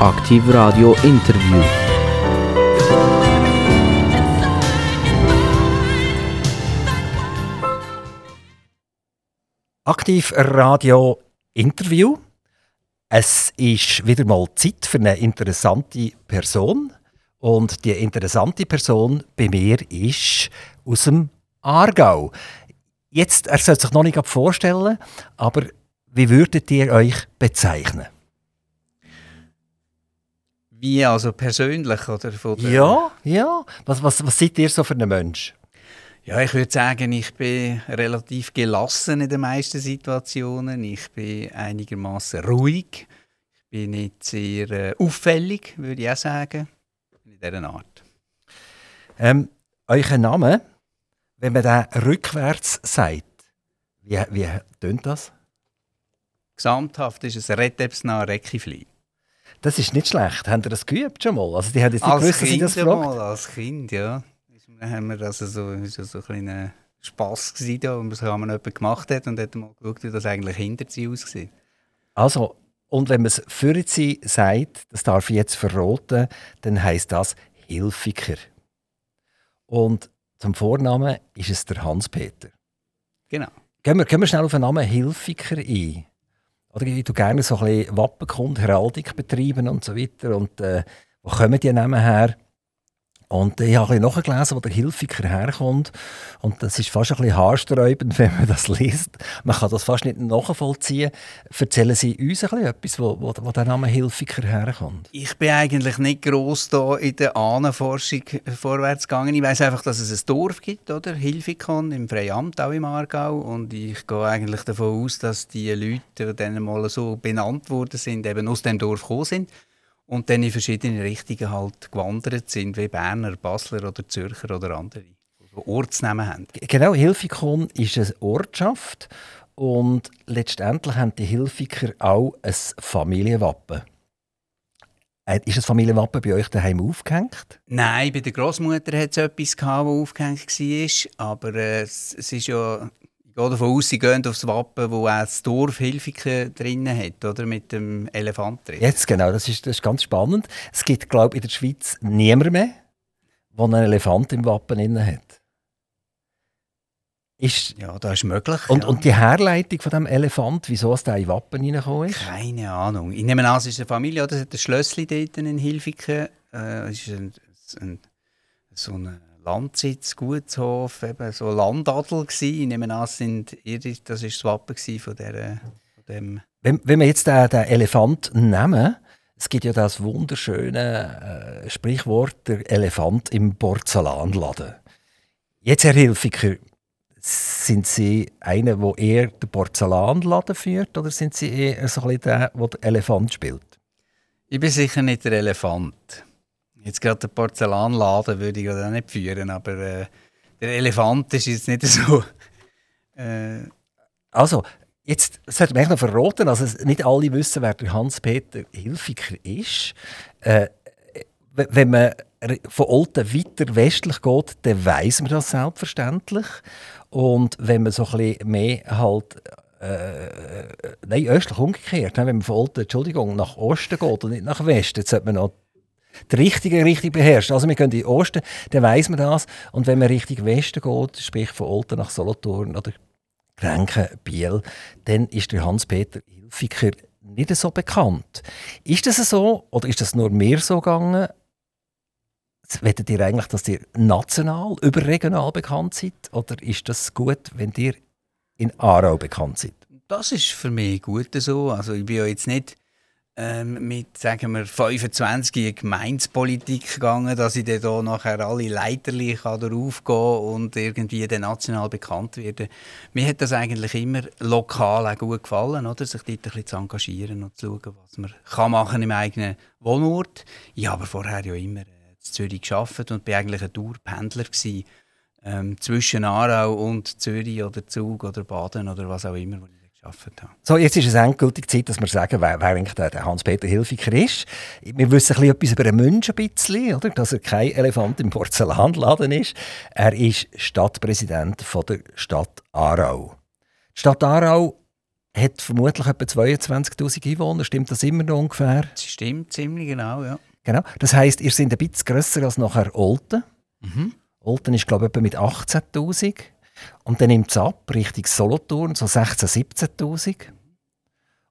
Aktiv Radio Interview. Aktiv Radio Interview. Es ist wieder mal Zeit für eine interessante Person. Und die interessante Person bei mir ist aus dem Aargau. Jetzt, er sollte sich noch nicht vorstellen, aber wie würdet ihr euch bezeichnen? Wie, also persönlich? Oder von ja, ja. Was, was, was seid ihr so für ein Mensch? Ja, ich würde sagen, ich bin relativ gelassen in den meisten Situationen. Ich bin einigermaßen ruhig. Ich bin nicht sehr äh, auffällig, würde ich auch sagen. In dieser Art. Ähm, euer Name, wenn man den rückwärts sagt, wie, wie tönt das? Gesamthaft ist es Redebsnah Reckifli. Das ist nicht schlecht. Habt ihr das geübt schon mal? Also die haben jetzt nicht als gewusst, kind dass ich das fragt. mal, als Kind, ja. Dann haben wir also so, so, so ein Spass gewesen, da, und was man jemand gemacht hat und hat mal geschaut, wie das eigentlich hinter sie aussieht. Also, und wenn man es für sie sagt, das darf ich jetzt verraten, dann heisst das Hilfiger. Und zum Vornamen ist es der Hans-Peter. Genau. Gehen wir, gehen wir schnell auf den Namen Hilfiger ein. Oder ich tue gerne so ein bisschen Wappenkund, Heraldik betreiben und so weiter. Und äh, wo kommen die Namen her? Und ich habe ein bisschen nachgelesen, wo der Hilfiger herkommt. Und das ist fast ein bisschen haarsträubend, wenn man das liest. Man kann das fast nicht nachvollziehen. Erzählen Sie uns ein etwas, wo, wo, wo der Name Hilfiger herkommt? Ich bin eigentlich nicht gross da in der Ahnenforschung vorwärts gegangen. Ich weiß einfach, dass es ein Dorf gibt, oder? Hilfikon im Freiamt, auch im Aargau. Und ich gehe eigentlich davon aus, dass die Leute, die dann mal so benannt worden sind, eben aus dem Dorf gekommen sind und dann in verschiedene Richtungen halt gewandert sind, wie Berner, Basler oder Zürcher oder andere, die Ortsnamen haben. Genau, Hilfikon ist eine Ortschaft und letztendlich haben die Hilfiker auch ein Familienwappen. Äh, ist das Familienwappen bei euch daheim aufgehängt? Nein, bei der Großmutter hat es etwas, gehabt, das aufgehängt war. Aber äh, es, es ist ja ich gehe davon aus, Sie gehen aufs Wappen, wo auch das Dorf Hilfiken drin hat, oder? Mit dem Elefant drin. Jetzt genau, das ist, das ist ganz spannend. Es gibt, glaube ich, in der Schweiz niemand mehr, der einen Elefant im Wappen drin hat. Ist, ja, das ist möglich. Und, ja. und die Herleitung von dem Elefant, wieso es da in Wappen reingekommen ist? Keine Ahnung. Ich nehme an, es ist eine Familie, oder? Es hat ein Schlössli dort in Hilfiken. Äh, es ist ein, ein, so eine Landsitz, Gutshof, eben so Landadel gsi. Ich nehme an, sind, das war das Wappen von, der, von dem... Wenn, wenn wir jetzt den, den Elefant nehmen, es gibt ja das wunderschöne äh, Sprichwort, der Elefant im Porzellanladen. Jetzt, Herr Hilfiger, sind Sie einer, der eher den Porzellanladen führt, oder sind Sie eher so ein bisschen der, der den Elefant spielt? Ich bin sicher nicht der Elefant. Jetzt gerade den Porzellanladen würde ich auch nicht führen, aber äh, der Elefant ist jetzt nicht so. Äh. Also, jetzt sollte man noch verraten, also nicht alle wissen, wer der Hans-Peter Hilfiger ist. Äh, wenn man von Olten weiter westlich geht, dann weiß man das selbstverständlich. Und wenn man so ein bisschen mehr halt äh, nein, östlich umgekehrt, wenn man von Olten, Entschuldigung, nach Osten geht und nicht nach Westen, jetzt sollte man noch die richtige Richtung beherrscht. Also wir gehen in den Osten, dann weiss man das. Und wenn man Richtung Westen geht, sprich von Olten nach Solothurn oder Grenken, Biel, dann ist der Hans-Peter Hilfiger nicht so bekannt. Ist das so oder ist das nur mir so gegangen? Wettet ihr eigentlich, dass ihr national, überregional bekannt seid? Oder ist das gut, wenn ihr in Aarau bekannt seid? Das ist für mich gut so. Also ich bin ja jetzt nicht ähm, mit, sagen wir, 25 in Gemeinspolitik gegangen, dass ich dann hier nachher alle Leiterli darauf gehen und irgendwie dann national bekannt werden. Mir hat das eigentlich immer lokal auch gut gefallen, oder? sich dort ein bisschen zu engagieren und zu schauen, was man kann machen im eigenen Wohnort. Ich habe vorher ja immer äh, in Zürich gearbeitet und war eigentlich ein Dauerpendler ähm, zwischen Aarau und Zürich oder Zug oder Baden oder was auch immer, So, jetzt ist es endgültig Zeit, dass wir sagen, wer, wer eigentlich der, Hans-Peter Hilfiger ist. Wir wissen ein etwas über den Menschen, ein bisschen, oder? dass er kein Elefant im Porzellanladen ist. Er ist Stadtpräsident von der Stadt Aarau. Die Stadt Aarau hat vermutlich etwa 22'000 Einwohner. Stimmt das immer noch ungefähr? Das stimmt ziemlich genau, ja. Genau. Das heisst, ihr seid ein bisschen grösser als nachher Olten. Mhm. Olten ist, glaube ich, etwa mit 18'000. Und dann nimmt es ab, Richtung Solothurn, so 16'000, 17'000.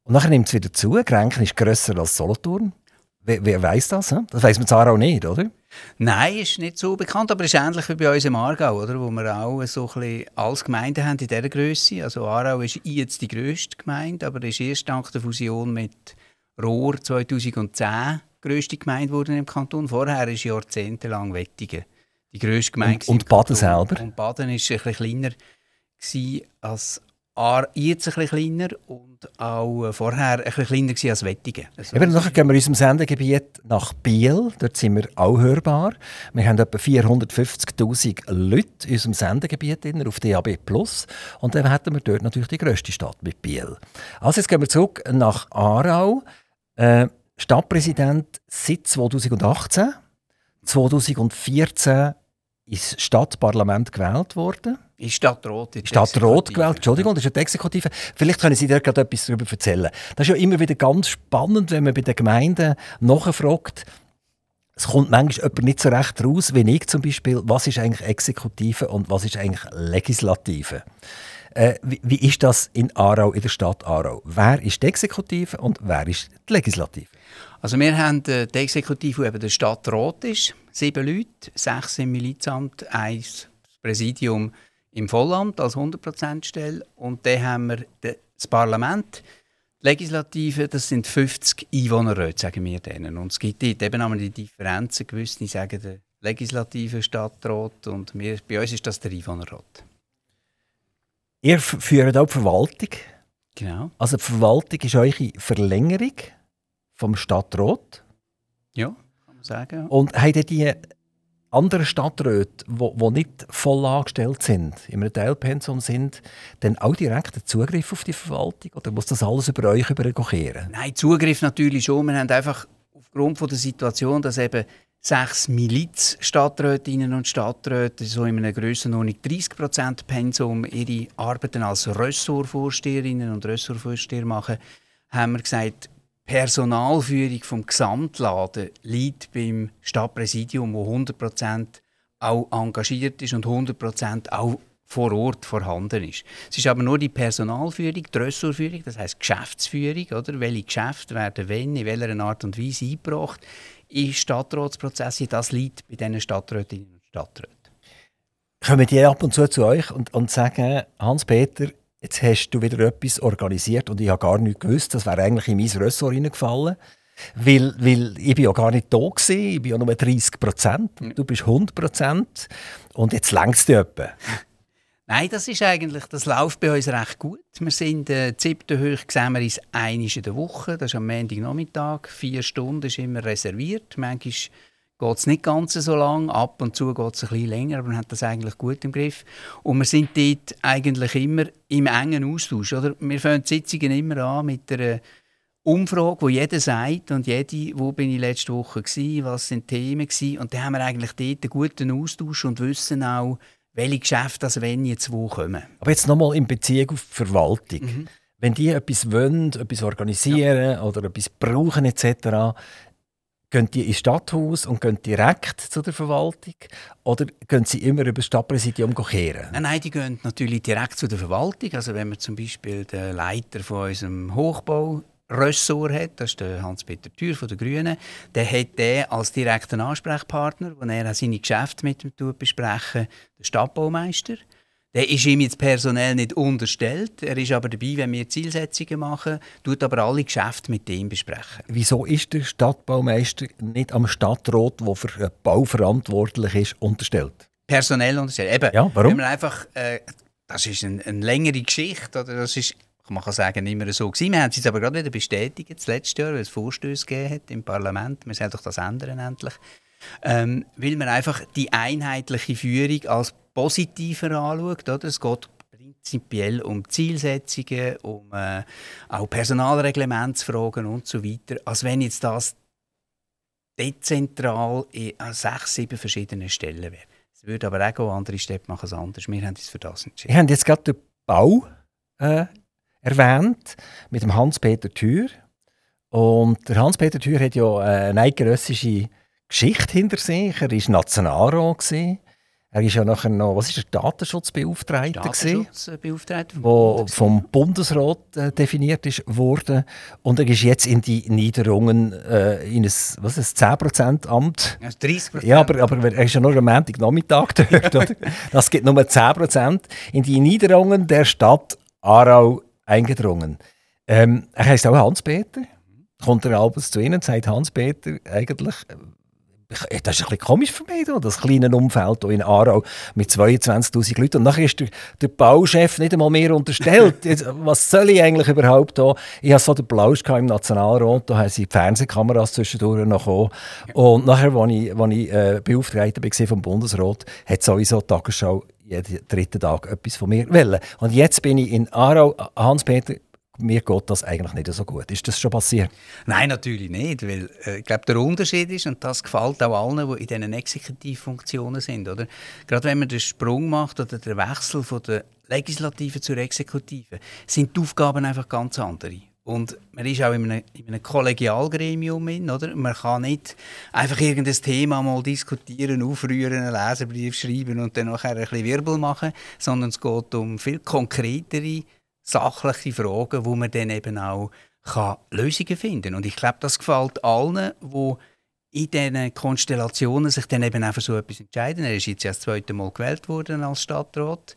Und nachher nimmt es wieder zu. Grenken ist grösser als Solothurn. Wer, wer weiß das? He? Das weiß man zwar auch nicht, oder? Nein, ist nicht so bekannt, aber es ist ähnlich wie bei uns im Aargau, oder? wo wir auch so ein als Gemeinden haben in dieser Größe. Also Aarau ist jetzt die grösste Gemeinde, aber ist erst dank der Fusion mit Rohr 2010 die grösste Gemeinde geworden im Kanton. Vorher war jahrzehntelang Wettigen die grösste Gemeinde. Und, und Baden selber? Und Baden war ein bisschen kleiner als jetzt ein bisschen kleiner und auch äh, vorher ein bisschen kleiner als Wettigen. Also, Eben, nachher gehen wir in unserem Sendegebiet nach Biel. Dort sind wir auch hörbar. Wir haben etwa 450'000 Leute in unserem Sendegebiet auf DAB+. Und dann hätten wir dort natürlich die grösste Stadt mit Biel. Also jetzt gehen wir zurück nach Aarau. Äh, Stadtpräsident seit 2018. 2014 ist Stadtparlament gewählt worden. Ist Stadtrot. Stadtrot gewählt, Entschuldigung, das ist die Exekutive. Vielleicht können Sie da gerade etwas darüber erzählen. Das ist ja immer wieder ganz spannend, wenn man bei den Gemeinden nachfragt. Es kommt manchmal jemand nicht so recht raus, wie ich zum Beispiel, was ist eigentlich Exekutive und was ist eigentlich Legislative. Äh, wie, wie, ist das in Aarau, in der Stadt Aarau? Wer ist die Exekutive und wer ist die Legislative? Also wir haben äh, die Exekutive, die eben der Stadtrat ist, sieben Leute, sechs im Milizamt, eins Präsidium im Vollamt als 100%-Stelle und dann haben wir das Parlament, die Legislative, das sind 50 Einwohnerräte, sagen wir denen. Und es gibt dort eben die Differenzen, gewisse sagen der legislative Stadtrat und wir, bei uns ist das der Einwohnerrat. Ihr führt auch die Verwaltung. Genau. Also die Verwaltung ist eure Verlängerung vom Stadtrat. Ja, kann man sagen. Ja. Und habt die anderen Stadträte, die nicht voll angestellt sind, in einem Teilpensum sind, dann auch direkten Zugriff auf die Verwaltung? Oder muss das alles über euch übergehen? Nein, Zugriff natürlich schon. Wir haben einfach aufgrund von der Situation, dass eben sechs Miliz-Stadträtinnen und Stadträte so in einer Grössenordnung 30% Pensum ihre Arbeiten als Ressortvorsteherinnen und Ressortvorsteher machen, haben wir gesagt, Personalführung vom Gesamtladen liegt beim Stadtpräsidium, wo 100% auch engagiert ist und 100% auch vor Ort vorhanden ist. Es ist aber nur die Personalführung, die Ressortführung, das heißt Geschäftsführung, oder? Welche Geschäfte werden wenn, in welcher Art und Weise eingebracht in Stadtratsprozesse, das liegt bei diesen Stadträtinnen und Stadträten. Kommen die ab und zu zu euch und, und sagen, Hans-Peter, jetzt hast du wieder etwas organisiert und ich habe gar nicht gewusst, das wäre eigentlich in mein Ressort reingefallen. Weil, weil ich bin ja gar nicht da gewesen, ich bin ja nur 30 Prozent, du bist 100 Prozent und jetzt längst du etwa. Nein, das ist eigentlich, das läuft bei uns recht gut. Wir sind äh, siebte hoch sehen wir uns einmal in der Woche, das ist am Montagnachmittag, vier Stunden ist immer reserviert. Manchmal geht es nicht ganz so lang, ab und zu geht es ein bisschen länger, aber man hat das eigentlich gut im Griff. Und wir sind dort eigentlich immer im engen Austausch. Oder? Wir fangen die Sitzungen immer an mit einer Umfrage, wo jeder sagt und jede, wo bin ich letzte Woche gewesen, was sind die Themen gewesen. Und dann haben wir eigentlich dort einen guten Austausch und wissen auch, welche Geschäfte das wenn jetzt wo kommen. Aber jetzt nochmal in Beziehung auf die Verwaltung. Mhm. Wenn die etwas wollen, etwas organisieren ja. oder etwas brauchen etc., Gehen die ins Stadthaus und gehen direkt zu der Verwaltung? Oder gehen sie immer über das Stadtpräsidium kehren? Nein, nein, die gehen natürlich direkt zu der Verwaltung. Also wenn man zum Beispiel den Leiter von unserem Hochbau Ressort hat, das ist Hans-Peter Thür von den Grünen, der hat der als direkten Ansprechpartner, wo er seine Geschäfte mit ihm besprechen, den Stadtbaumeister. Der ist ihm jetzt personell nicht unterstellt. Er ist aber dabei, wenn wir Zielsetzungen machen, tut aber alle Geschäfte mit ihm besprechen. Wieso ist der Stadtbaumeister nicht am Stadtrat, der für den Bau verantwortlich ist, unterstellt? Personell unterstellt. Eben, ja, warum? einfach, äh, das ist eine, eine längere Geschichte. Oder das ist, man kann sagen, immer so gewesen. Wir haben es jetzt aber gerade wieder bestätigt, das letzte Jahr, weil es Vorstöße gegeben hat im Parlament. Wir sollen doch das ändern endlich. Ähm, weil man einfach die einheitliche Führung als positiver anschaut. Oder? Es geht prinzipiell um Zielsetzungen, um äh, auch Personalreglementsfragen und so weiter, als wenn jetzt das dezentral an sechs, sieben verschiedenen Stellen wäre. Es würde aber auch andere Städte machen es anders. Wir haben uns für das entschieden. Wir haben jetzt gerade den Bau äh, erwähnt, mit dem Hans-Peter Thür. Und der Hans-Peter Thür hat ja eine eidgenössische Geschichte hinter sich. Er war Nationalrat. Gewesen. Er ist ja nachher noch, was ist der Datenschutzbeauftragte Datenschutzbeauftragte wo vom Bundesrat äh, definiert ist worden und er ist jetzt in die Niederungen äh, in ein, was ist 10% Amt. Also 30%. Ja, aber, aber er ist ja nur am Montagnachmittag dort, oder? Das gibt nur 10% in die Niederungen der Stadt Aarau eingedrungen. Ähm, er heißt auch Hans-Peter. Kommt er abends zu Ihnen und sagt Hans-Peter eigentlich das ist ein bisschen komisch für mich, das kleine Umfeld hier in Aarau mit 22'000 Leuten. Und nachher ist der, der Bauchef nicht einmal mehr unterstellt. was soll ich eigentlich überhaupt da? Ich hatte so den Plausch im Nationalrat, da haben sie die Fernsehkameras zwischendurch noch gekommen. Und nachher, als ich, als ich äh, Beauftragter war vom Bundesrat, hat sowieso die Tagesschau jeden dritten Tag etwas von mir wollen. Und jetzt bin ich in Aarau, Hans-Peter, mir geht das eigentlich nicht so gut. Ist das schon passiert? Nein, natürlich nicht, weil äh, ich glaube, der Unterschied ist, und das gefällt auch allen, die in diesen Exekutivfunktionen sind, oder? Gerade wenn man den Sprung macht oder den Wechsel von der Legislative zur Exekutive, sind die Aufgaben einfach ganz andere. Und man ist auch in einem, in einem Kollegialgremium, in, oder? Man kann nicht einfach irgendein Thema mal diskutieren, aufrühren, einen Leserbrief schreiben und dann nachher ein bisschen Wirbel machen, sondern es geht um viel konkretere sachliche Fragen, wo man dann eben auch kann Lösungen finden kann. Und ich glaube, das gefällt allen, die in diesen Konstellationen sich dann eben auch für so etwas entscheiden. Er ist jetzt ja das zweite Mal gewählt worden als Stadtrat.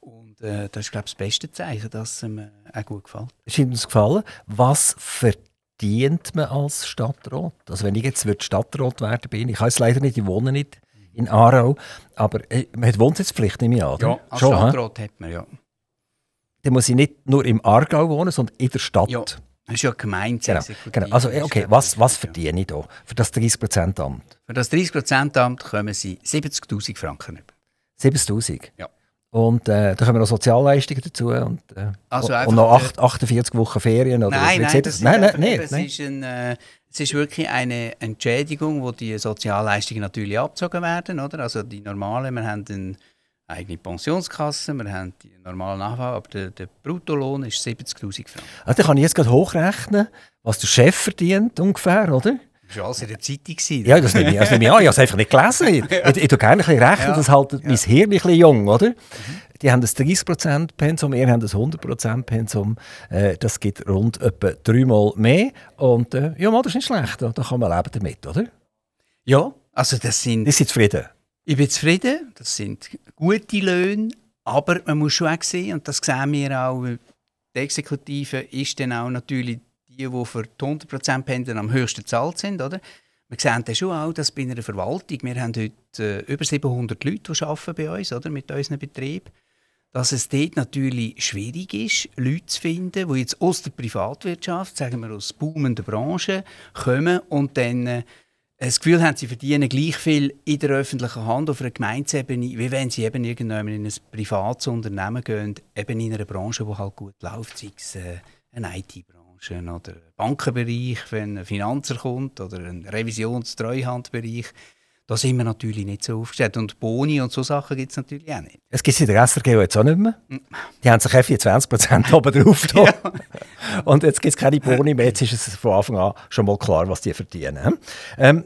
Und äh, das ist, glaube ich, das beste Zeichen, dass es ihm auch gut gefällt. Scheint uns gefallen. Was verdient man als Stadtrat? Also wenn ich jetzt Stadtrat werden bin, ich weiß leider nicht, ich wohne nicht in Aarau, aber äh, man hat Wohnsitzpflicht, nehme ich an. Ja, als Schon, Stadtrat he? hat man, ja dann muss ich nicht nur im Aargau wohnen, sondern in der Stadt. Ja. Das ist ja Gemeinschaft. Genau. genau. Also, okay, was, was verdiene ich da für das 30%-Amt? Für das 30%-Amt kommen Sie 70.000 Franken über. 70.000? Ja. Und äh, da kommen noch Sozialleistungen dazu und, äh, also und noch 8, 48 Wochen Ferien? Oder nein, nein, das nein, nein, nein, es, Ist ein, äh, es ist wirklich eine Entschädigung, wo die Sozialleistungen natürlich abgezogen werden. Oder? Also die normalen, wir haben einen eigene Pensionskasse, wir haben die normale Nachwahl, aber der, der Bruttolohn ist 70'000 Franken. Also dann kann ich jetzt gerade hochrechnen, was der Chef verdient ungefähr, oder? Das war alles in der Zeitung. Gewesen, ja, das nehme ich, das nehme ich an. Ich habe es einfach nicht gelesen. Ich, ja. ich, ich tue gerne ein bisschen rechnen, ja. das hält mein Hirn ein bisschen jung, oder? Mhm. Die haben ein 30% Pensum, wir haben ein 100% Pensum. Äh, das gibt rund etwa dreimal mehr. Und äh, ja, das ist nicht schlecht. Da kann man leben damit, oder? Ja, also das sind... Die sind zufrieden? Ich bin zufrieden, das sind gute Löhne, aber man muss schon auch sehen, und das sehen wir auch, die Exekutive ist dann auch natürlich die, die für die 100% Pendeln am höchsten bezahlt sind. Oder? Wir sehen dann schon auch, dass bei einer Verwaltung, wir haben heute äh, über 700 Leute, die arbeiten bei uns oder, mit unserem Betrieb, dass es dort natürlich schwierig ist, Leute zu finden, die jetzt aus der Privatwirtschaft, sagen wir aus boomenden Branchen, kommen und dann äh, das Gefühl haben, sie verdienen gleich viel in der öffentlichen Hand auf einer Gemeindeebene, wie wenn sie eben irgendwann in ein privates Unternehmen gehen, eben in einer Branche, die halt gut läuft, sei es äh, eine IT-Branche oder Bankenbereich, wenn ein Finanzer kommt oder ein Revisions-Treuhandbereich. Da sind wir natürlich nicht so aufgestellt. Und Boni und so Sachen gibt es natürlich auch nicht. Es gibt es in der SRG jetzt auch nicht mehr. Hm. Die haben sich einfach 20% oben drauf ja. Und jetzt gibt es keine Boni mehr. Jetzt ist es von Anfang an schon mal klar, was die verdienen. Ähm,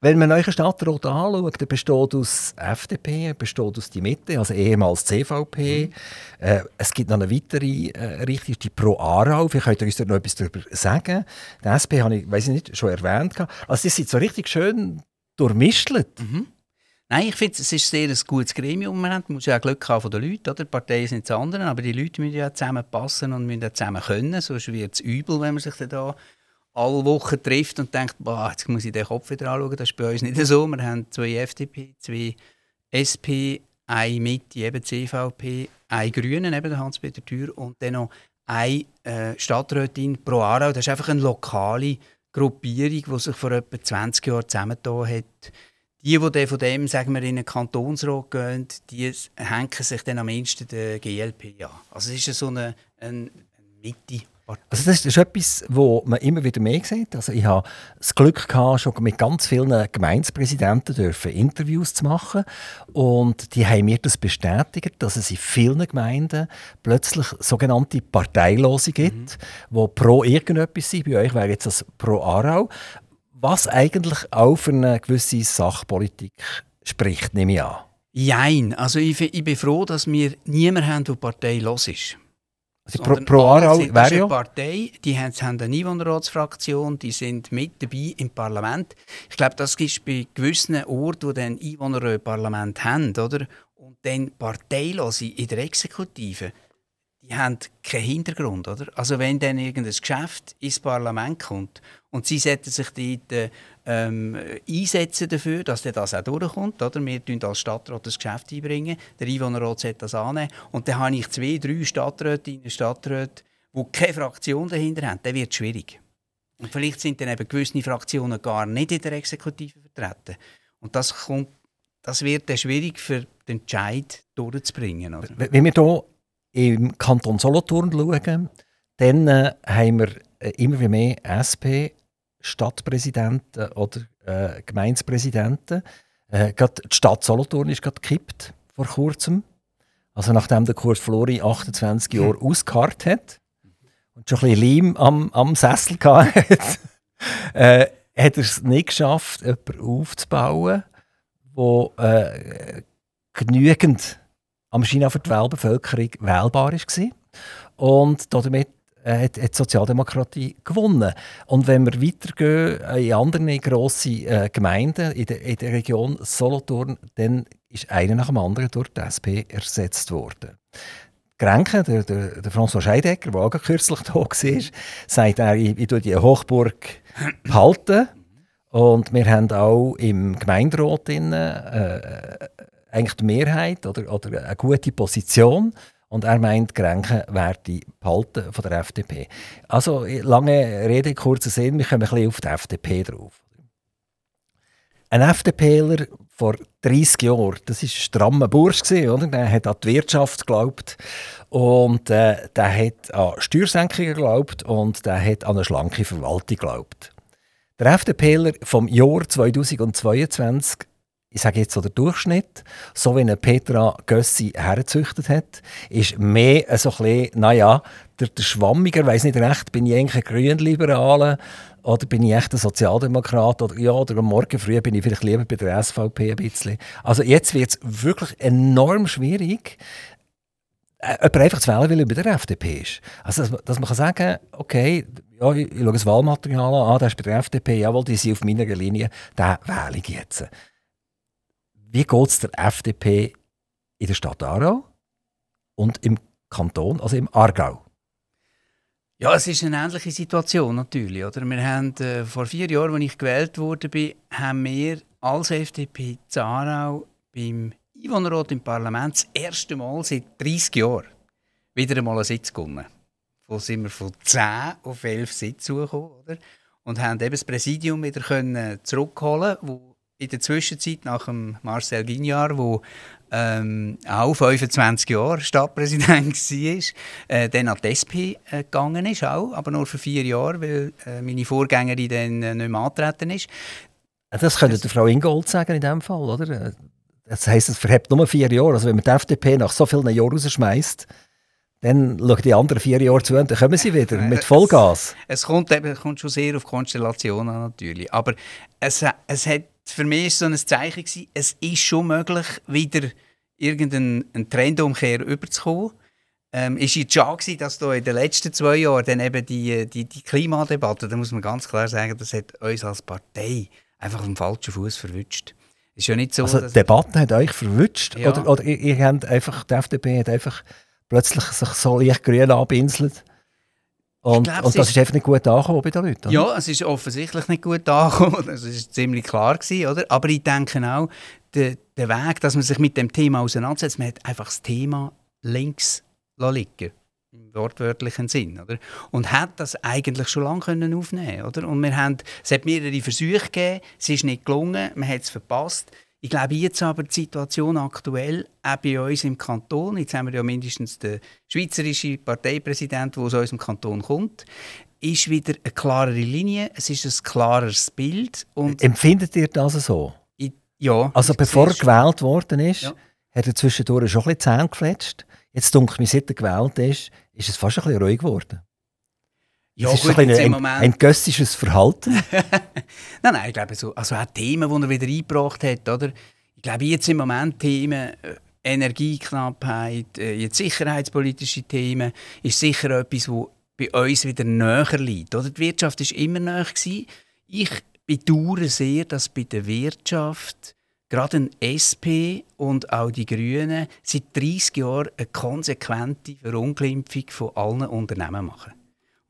wenn man euren Stadtrat anschaut, der besteht aus FDP, besteht aus die Mitte, also ehemals CVP. Mhm. Äh, es gibt noch eine weitere äh, Richtung, die Pro Aarau. Vielleicht könnt ihr uns da noch etwas darüber sagen. Die SP habe ich, weiß ich nicht, schon erwähnt. Also die sind so richtig schön durchmischtelt. Mhm. Nein, ich finde, es ist sehr ein gutes Gremium. Man muss ja auch Glück haben von den Leuten. Oder? Die Parteien sind das andere, aber die Leute müssen ja zusammenpassen und müssen auch zusammen können. Sonst wird es übel, wenn man sich da alle Wochen trifft und denkt, boah, jetzt muss ich den Kopf wieder anschauen. Das ist bei uns nicht so. Wir haben zwei FDP, zwei SP, eine Mitte, eben CVP, eine Grünen, eben Hans-Peter Thür, und dann noch eine äh, Stadträtin pro Aarau. Das ist einfach eine lokale Gruppierung, die sich vor etwa 20 Jahren zusammengetan hat. Die, die von dem sagen wir, in den Kantonsrat gehen, die hängen sich dann am ehesten der GLP an. Also es ist so eine, eine Mitte Also das ist etwas, wo man immer wieder mehr sieht. Also ich habe das Glück gehabt, schon mit ganz vielen Gemeindepräsidenten dürfen Interviews zu machen und die haben mir das bestätigt, dass es in vielen Gemeinden plötzlich sogenannte Parteilose gibt, mhm. wo pro irgendetwas sind. Bei euch wäre jetzt das pro Aarau, was eigentlich auch für eine gewisse Sachpolitik spricht, nehme ich an. Jein, also ich, ich bin froh, dass wir niemanden haben, der parteilos ist. Also pro, pro Aarau wäre ja... Partei, die haben, haben eine Einwohnerratsfraktion, die sind mit dabei im Parlament. Ich glaube, das ist bei gewissen Orten, die ein Einwohnerparlament haben, oder? Und dann Parteilose in der Exekutive, die haben keinen Hintergrund, oder? Also wenn dann irgendein Geschäft ins Parlament kommt und sie setzen sich dort ähm, einsetzen dafür, dass das auch durchkommt. Oder? Wir bringen als Stadtrat das Geschäft einbringen, der Einwohnerrat sollte das annehmen. Und dann habe ich zwei, drei Stadträtinnen und Stadträte, die keine Fraktion dahinter haben. Dann wird es schwierig. Und vielleicht sind dann eben gewisse Fraktionen gar nicht in der Exekutive vertreten. Und das, kommt, das wird dann schwierig für den Entscheid durchzubringen. Oder? Wenn wir hier im Kanton Solothurn schauen, dann äh, haben wir äh, immer mehr SP Stadtpräsidenten oder äh, Gemeindepräsidenten. Äh, die Stadt Solothurn ist gerade gekippt vor kurzem. Also nachdem der Kurt Flori 28 hm. Jahre ausgeharrt hat und schon ein bisschen Leim am, am Sessel hatte, äh, hat er es nicht geschafft, jemanden aufzubauen, der äh, genügend am China für die Weltbevölkerung wählbar war. Und damit hat, hat die Sozialdemokratie gewonnen. Und wenn wir weitergehen in andere grosse äh, Gemeinden in der, in der Region Solothurn, dann ist einer nach dem anderen durch die SP ersetzt worden. Grenken, der, der, der François Scheidecker, der auch kürzlich da war, sagt er, ich, ich die Hochburg behalten. Und wir haben auch im Gemeinderat drin, äh, eigentlich die Mehrheit oder, oder eine gute Position. Und er meint, Grenchen werde behalten von der FDP. Also, lange Rede, kurzer Sinn, wir kommen ein bisschen auf die FDP drauf. Ein FDPler vor 30 Jahren, das war ein strammer Bursch, oder? der hat an die Wirtschaft geglaubt und äh, der hat an Steuersenkungen geglaubt und der hat an eine schlanke Verwaltung geglaubt. Der FDPler vom Jahr 2022 ich sage jetzt so der Durchschnitt, so wie eine Petra Gössi hergezüchtet hat, ist mehr so ein bisschen, naja, der, der Schwammiger, weiß nicht recht, bin ich eigentlich ein Grünliberaler oder bin ich echt ein Sozialdemokrat oder ja, oder Morgen früh bin ich vielleicht lieber bei der SVP ein bisschen. Also jetzt wird es wirklich enorm schwierig, äh, jemand einfach zu wählen, weil er bei der FDP ist. Also, dass man, dass man kann sagen okay, ja, ich, ich schaue das Wahlmaterial an, ah, der ist bei der FDP, jawohl, die sind auf meiner Linie, den wähle ich jetzt. Wie geht es der FDP in der Stadt Aarau und im Kanton, also im Aargau? Ja, es ist eine ähnliche Situation natürlich. Oder? Wir haben, äh, vor vier Jahren, als ich gewählt wurde, haben wir als FDP Aarau beim Einwohnerrat im Parlament das erste Mal seit 30 Jahren wieder einmal einen Sitz gewonnen. Wo sind wir von 10 auf 11 Sitze gekommen, oder? Und haben eben das Präsidium wieder können zurückholen, wo in der Zwischenzeit nach dem Marcel Guignard, der ähm, auch 25 Jahre Stadtpräsident war, äh, dann an die SP äh, gegangen ist, auch, aber nur für vier Jahre, weil äh, meine Vorgängerin dann äh, nicht mehr antreten ist. Das könnte das, Frau Ingold sagen in dem Fall, oder? Das heisst, es verhebt nur vier Jahre. Also wenn man die FDP nach so vielen Jahren rausschmeißt, dann schauen die anderen vier Jahre zu und dann kommen sie wieder mit Vollgas. Es, es kommt, eben, kommt schon sehr auf Konstellationen natürlich. Aber es, es hat für mich ist so ein Zeichen gewesen, es ist schon möglich, wieder irgendeinen Trendumkehr überzukommen. Ähm, ist jetzt schon gewesen, dass da in den letzten zwei Jahren dann eben die, die, die Klimadebatte, da muss man ganz klar sagen, das hat uns als Partei einfach auf dem falschen Fuß verwünscht. Ist ja nicht so, also die Debatte hat euch verwünscht? Ja. Oder, oder ihr, ihr habt einfach, die FDP hat einfach plötzlich sich so leicht grün anbinselt? Und, glaub, und das ist, ist, einfach nicht gut angekommen bei den Leuten? Oder? Ja, es ist offensichtlich nicht gut angekommen. Das war ziemlich klar. Gewesen, oder? Aber ich denke auch, der, der Weg, dass man sich mit dem Thema auseinandersetzt, man hat einfach das Thema links liegen im wortwörtlichen Sinn. Oder? Und hat das eigentlich schon lange können aufnehmen oder? Und wir haben, es hat mehrere Versuche gegeben, es ist nicht gelungen, man hat es verpasst. Ich glaube jetzt aber die Situation aktuell, auch bei uns im Kanton, jetzt haben wir ja mindestens den schweizerischen Parteipräsidenten, der aus unserem Kanton kommt, ist wieder eine klarere Linie, es ist ein klareres Bild. Und Empfindet ihr das so? ich, ja, Also bevor er gewählt worden ist, Ja. hat er zwischendurch schon ein bisschen Zähne gefletscht. Jetzt denke ich seit er gewählt ist, ist es fast ein bisschen ruhig geworden. Ja, es ist gut, so ein, ein, Moment- ein gössisches Verhalten. Nein, nein, ich glaube so, also auch Themen, die er wieder eingebracht hat, oder? Ich glaube jetzt im Moment Themen, äh, Energieknappheit, äh, jetzt sicherheitspolitische Themen, ist sicher etwas, wo bei uns wieder näher liegt, oder? Die Wirtschaft ist immer näher gewesen. Ich bedauere sehr, dass bei der Wirtschaft gerade ein SP und auch die Grünen seit 30 Jahren eine konsequente Verunglimpfung von allen Unternehmen machen.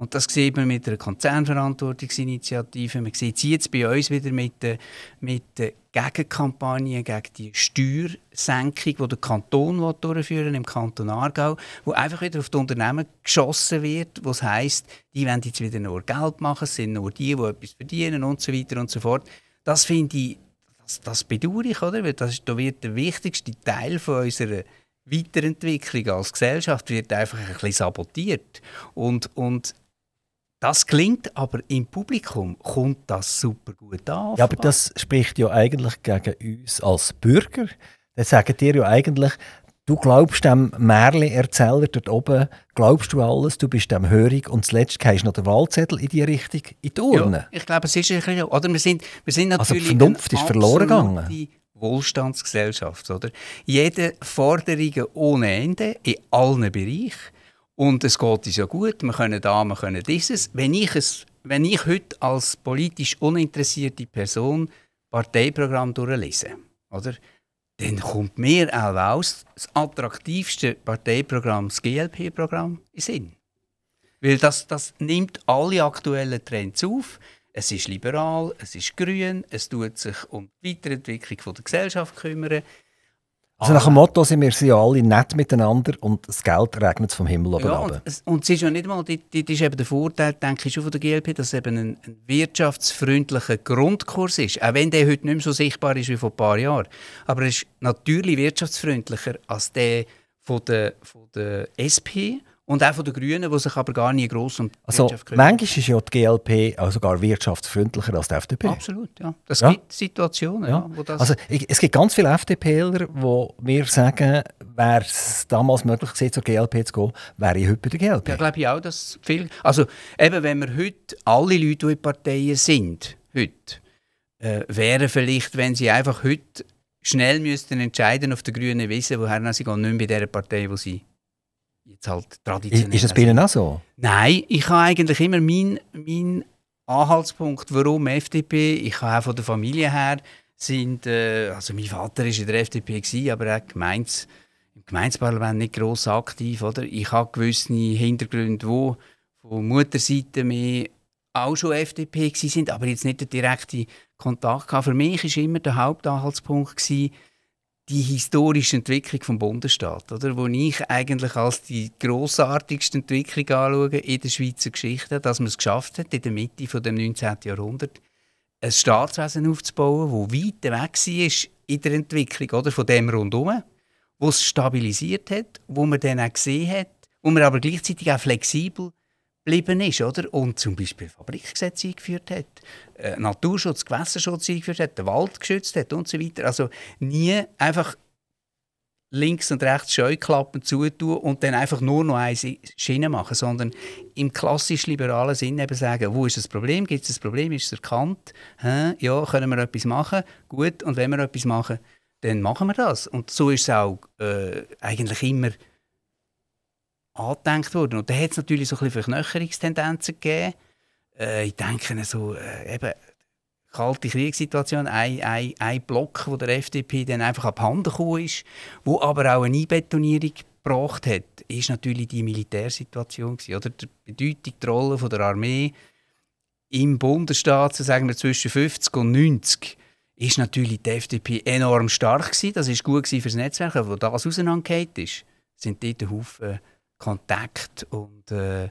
Und das sieht man mit der Konzernverantwortungsinitiative. Man sieht es jetzt bei uns wieder mit der, mit der Gegenkampagne gegen die Steuersenkung, die der Kanton durchführen im Kanton Aargau, wo einfach wieder auf die Unternehmen geschossen wird, wo es heisst, die wollen jetzt wieder nur Geld machen, es sind nur die, die etwas verdienen und so weiter und so fort. Das finde ich, das, das bedauere ich, oder? Weil das da wird der wichtigste Teil von unserer Weiterentwicklung als Gesellschaft wird einfach ein bisschen sabotiert. Und, und das klingt aber im Publikum, kommt das super gut an. Ja, aber das spricht ja eigentlich gegen uns als Bürger. Dann sagen dir ja eigentlich, du glaubst dem Märli-Erzähler dort oben, glaubst du alles, du bist dem hörig und zuletzt gehst noch der Wahlzettel in die Richtung, in die Urne. Ja, ich glaube, es ist ein bisschen, oder wir sind, wir sind Also die natürlich Vernunft ist verloren gegangen. Wohlstandsgesellschaft, oder? Jede Forderungen ohne Ende in allen Bereichen und es geht uns ja gut. Wir können da, wir können dieses. Wenn ich es, wenn ich heute als politisch uninteressierte Person Parteiprogramm durchlese, oder? Dann kommt mir auch aus das attraktivste Parteiprogramm, das GLP-Programm, in Sinn. Weil das, das nimmt alle aktuellen Trends auf. Es ist liberal, es ist grün, es tut sich um die Weiterentwicklung der Gesellschaft kümmern. Also nach dem Motto sind wir ja alle nett miteinander und das Geld regnet vom Himmel oben Ja, und, und es ist ja nicht mal, das ist eben der Vorteil, denke ich, schon von der GLP, dass es eben ein, ein wirtschaftsfreundlicher Grundkurs ist. Auch wenn der heute nicht mehr so sichtbar ist wie vor ein paar Jahren. Aber er ist natürlich wirtschaftsfreundlicher als der von der, von der SP und auch von den Grünen, die sich aber gar nicht gross um die Also Wirtschaft kümmern. manchmal ist ja die GLP auch sogar wirtschaftsfreundlicher als die FDP. Absolut, ja. Das Ja. gibt Situationen, ja. Ja. wo das Also ich, es gibt ganz viele FDPler, die mir sagen, wäre es damals möglich gewesen, zur GLP zu gehen, wäre ich heute bei der GLP. Ja, glaube ich auch, dass viel. Also, eben, wenn wir heute alle Leute, die in Parteien sind, heute, äh, wären vielleicht, wenn sie einfach heute schnell müssten entscheiden auf der grünen Wiese, woher sie gehen, nicht mehr bei der Partei, wo sie jetzt halt ist, traditionell ist das bei Ihnen auch so? Nein, ich habe eigentlich immer meinen mein Anhaltspunkt, warum FDP. Ich habe auch von der Familie her sind, äh, also mein Vater ist in der FDP gewesen, aber auch Gemeins, im Gemeindeparlament nicht gross aktiv, oder? Ich habe gewisse Hintergründe, wo von Mutterseite mehr auch schon FDP sind, aber jetzt nicht den direkten Kontakt gehabt. Für mich ist immer der Hauptanhaltspunkt gewesen, die historische Entwicklung vom Bundesstaat, oder? Wo ich eigentlich als die grossartigste Entwicklung anschaue in der Schweizer Geschichte, dass man es geschafft hat, in der Mitte von dem 19. Jahrhundert ein Staatswesen aufzubauen, wo weit weg war in der Entwicklung, oder? Von dem rundum, wo es stabilisiert hat, wo man dann auch gesehen hat, wo man aber gleichzeitig auch flexibel geblieben ist, oder? Und zum Beispiel Fabrikgesetze eingeführt hat, äh, Naturschutz, Gewässerschutz eingeführt hat, den Wald geschützt hat und so weiter. Also nie einfach links und rechts Scheuklappen zutun und dann einfach nur noch eine Schiene machen, sondern im klassisch liberalen Sinn eben sagen, wo ist das Problem, gibt es ein Problem, ist es erkannt, Hä? ja, können wir etwas machen, gut, und wenn wir etwas machen, dann machen wir das. Und so ist es auch äh, eigentlich immer angedenkt worden. Und da hat es natürlich so ein bisschen Verknöcherungstendenzen gegeben. Äh, ich denke so, äh, eben, kalte Kriegssituation, ein, ein, ein Block, wo der FDP dann einfach abhanden gekommen ist, wo aber auch eine Einbetonierung gebracht hat, ist natürlich die Militärsituation gewesen, oder die Bedeutung, die Rolle der Armee im Bundesstaat, so sagen wir zwischen 50 und 90, ist natürlich die FDP enorm stark gewesen. Das ist gut für das Netzwerk, aber wo das auseinandergeht ist, sind dort Haufen Kontakt und, äh,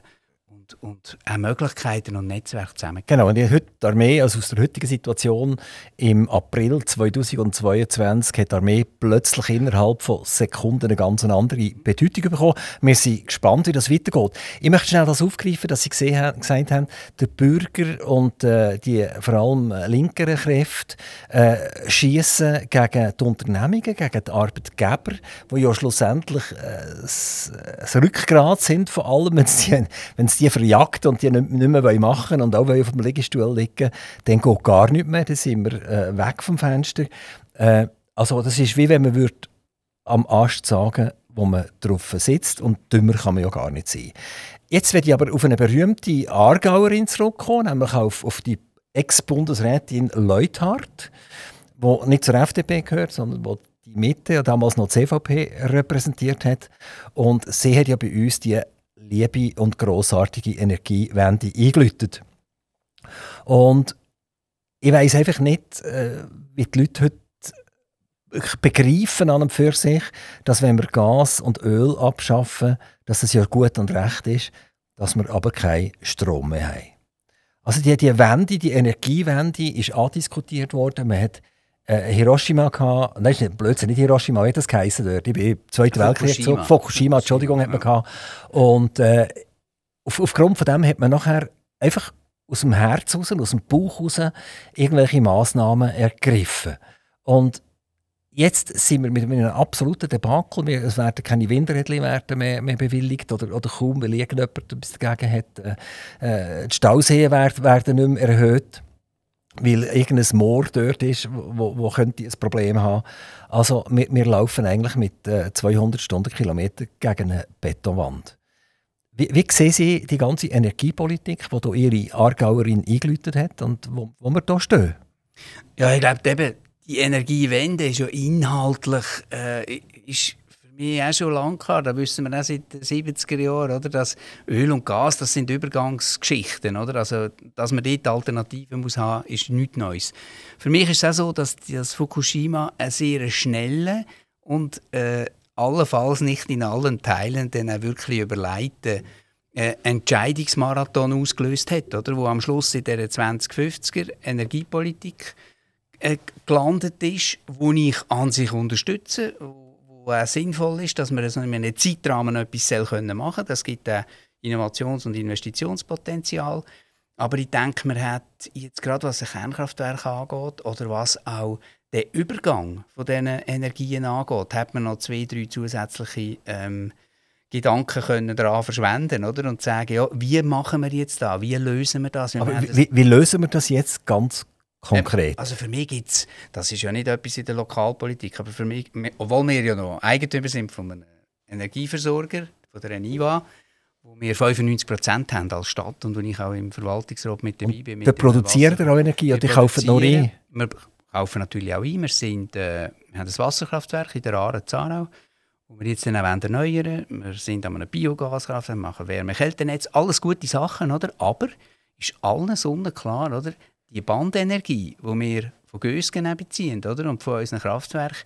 und, und auch Möglichkeiten und Netzwerke zusammen. Genau, und die Armee, also aus der heutigen Situation im April 2022, hat die Armee plötzlich innerhalb von Sekunden eine ganz andere Bedeutung bekommen. Wir sind gespannt, wie das weitergeht. Ich möchte schnell das aufgreifen, dass Sie gesehen gesagt haben, der Bürger und äh, die vor allem linkeren Kräfte äh, schießen gegen die Unternehmungen, gegen die Arbeitgeber, die ja schlussendlich äh, das, Rückgrat sind von allem, wenn es die, wenn's verjagt und die nicht, mehr machen und auch auf dem Liegestuhl liegen, dann geht gar nicht mehr, dann sind wir äh, weg vom Fenster. Äh, also das ist wie wenn man würde am Ast sagen, wo man drauf sitzt und dümmer kann man ja gar nicht sein. Jetzt werde ich aber auf eine berühmte Aargauerin zurückkommen, nämlich auf, auf die Ex-Bundesrätin Leuthardt, die nicht zur FDP gehört, sondern die die Mitte, damals noch die CVP, repräsentiert hat. Und sie hat ja bei uns die liebe und grossartige Energiewende eingeläutet. Und ich weiß einfach nicht, äh, wie die Leute heute begreifen an und für sich, dass wenn wir Gas und Öl abschaffen, dass es ja gut und recht ist, dass wir aber keinen Strom mehr haben. Also die, die Wende, die Energiewende ist andiskutiert worden. Man hat äh, Hiroshima gehabt, nein, nicht, Blödsinn, nicht Hiroshima, wie hat das geheißen dort? Ich bin im Zweiten Weltkrieg so, Fukushima, Entschuldigung, hat man gehabt. Und äh, auf, aufgrund von dem hat man nachher einfach aus dem Herz raus, aus dem Bauch raus irgendwelche Massnahmen ergriffen. Und jetzt sind wir mit einem absoluten Debakel. Es werden keine Windräder mehr, mehr, bewilligt oder, oder kaum, weil irgendjemand etwas dagegen hat. Äh, äh die Stauseen werden, werden nicht mehr erhöht weil irgendein Moor dort ist, wo, wo könnte ein Problem haben. Also wir, wir laufen eigentlich mit äh, 200 Stundenkilometer gegen eine Betonwand. Wie, wie sehen Sie die ganze Energiepolitik, die Ihre Aargauerin eingeläutet hat und wo, wo wir hier stehen? Ja, ich glaube, die Energiewende ist ja inhaltlich äh, ist mich auch schon lange gehabt. Da wissen wir auch seit den 70er Jahren, oder, dass Öl und Gas das sind Übergangsgeschichten. Oder? Also, dass man dort Alternativen muss haben, ist nichts Neues. Für mich ist es auch so, dass das Fukushima einen sehr schnellen und äh, allenfalls nicht in allen Teilen dann auch wirklich überleiten äh, Entscheidungsmarathon ausgelöst hat, oder? wo am Schluss in der 2050er Energiepolitik äh, gelandet ist, wo ich an sich unterstütze, wo auch sinnvoll ist, dass man in einem Zeitrahmen etwas machen können. Das gibt ein Innovations- und Investitionspotenzial. Aber ich denke, man hat jetzt gerade was ein Kernkraftwerk angeht oder was auch den Übergang von diesen Energien angeht, hat man noch zwei, drei zusätzliche ähm, Gedanken können daran verschwenden oder? und sagen, ja, wie machen wir jetzt da, wie lösen wir das? Wir wie, wie, lösen wir das jetzt ganz konkret? Also für mich gibt es, das ist ja nicht etwas in der Lokalpolitik, aber für mich, obwohl wir ja noch Eigentümer sind von einem Energieversorger, von der ENIVA, wo wir 95 Prozent haben als Stadt und wo ich auch im Verwaltungsrat mit dabei bin. Der produziert ihr auch Energie oder die kaufen noch ein? Wir kaufen natürlich auch ein. Wir, sind, äh, wir haben ein Wasserkraftwerk in der Aare Zahnau, wo wir jetzt dann auch erneuern. Wir sind an einem Biogaskraftwerk, machen Wärme-Kältenetz, alles gute Sachen, oder? aber ist allen sonnenklar, oder? Die Bandenergie, die wir von Gösgen beziehen oder? und von unseren Kraftwerken,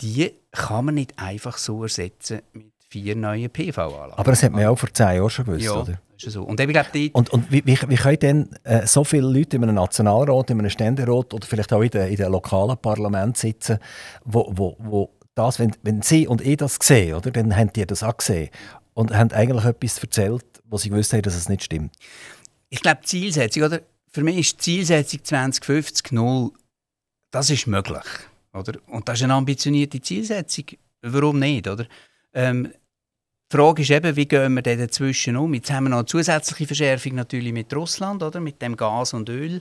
die kann man nicht einfach so ersetzen mit vier neuen PV-Anlagen. Aber das hat man ja auch vor zehn Jahren schon gewusst, ja, oder? Ist so. Und, ich glaub, die und, und wie, wie, wie können denn äh, so viele Leute in einem Nationalrat, in einem Ständerat oder vielleicht auch in den, in den lokalen Parlament sitzen, wo, wo, wo das, wenn, wenn sie und ich das sehen, oder, dann haben die das auch gesehen und haben eigentlich etwas erzählt, wo sie gewusst haben, dass es nicht stimmt. Ich glaube, die Zielsetzung, oder? Für mich ist die Zielsetzung 2050 null, das ist möglich. Oder? Und das ist eine ambitionierte Zielsetzung. Warum nicht? Oder? Ähm, die Frage ist eben, wie gehen wir dazwischen um? Jetzt haben wir noch eine zusätzliche Verschärfung natürlich mit Russland, oder? mit dem Gas und Öl,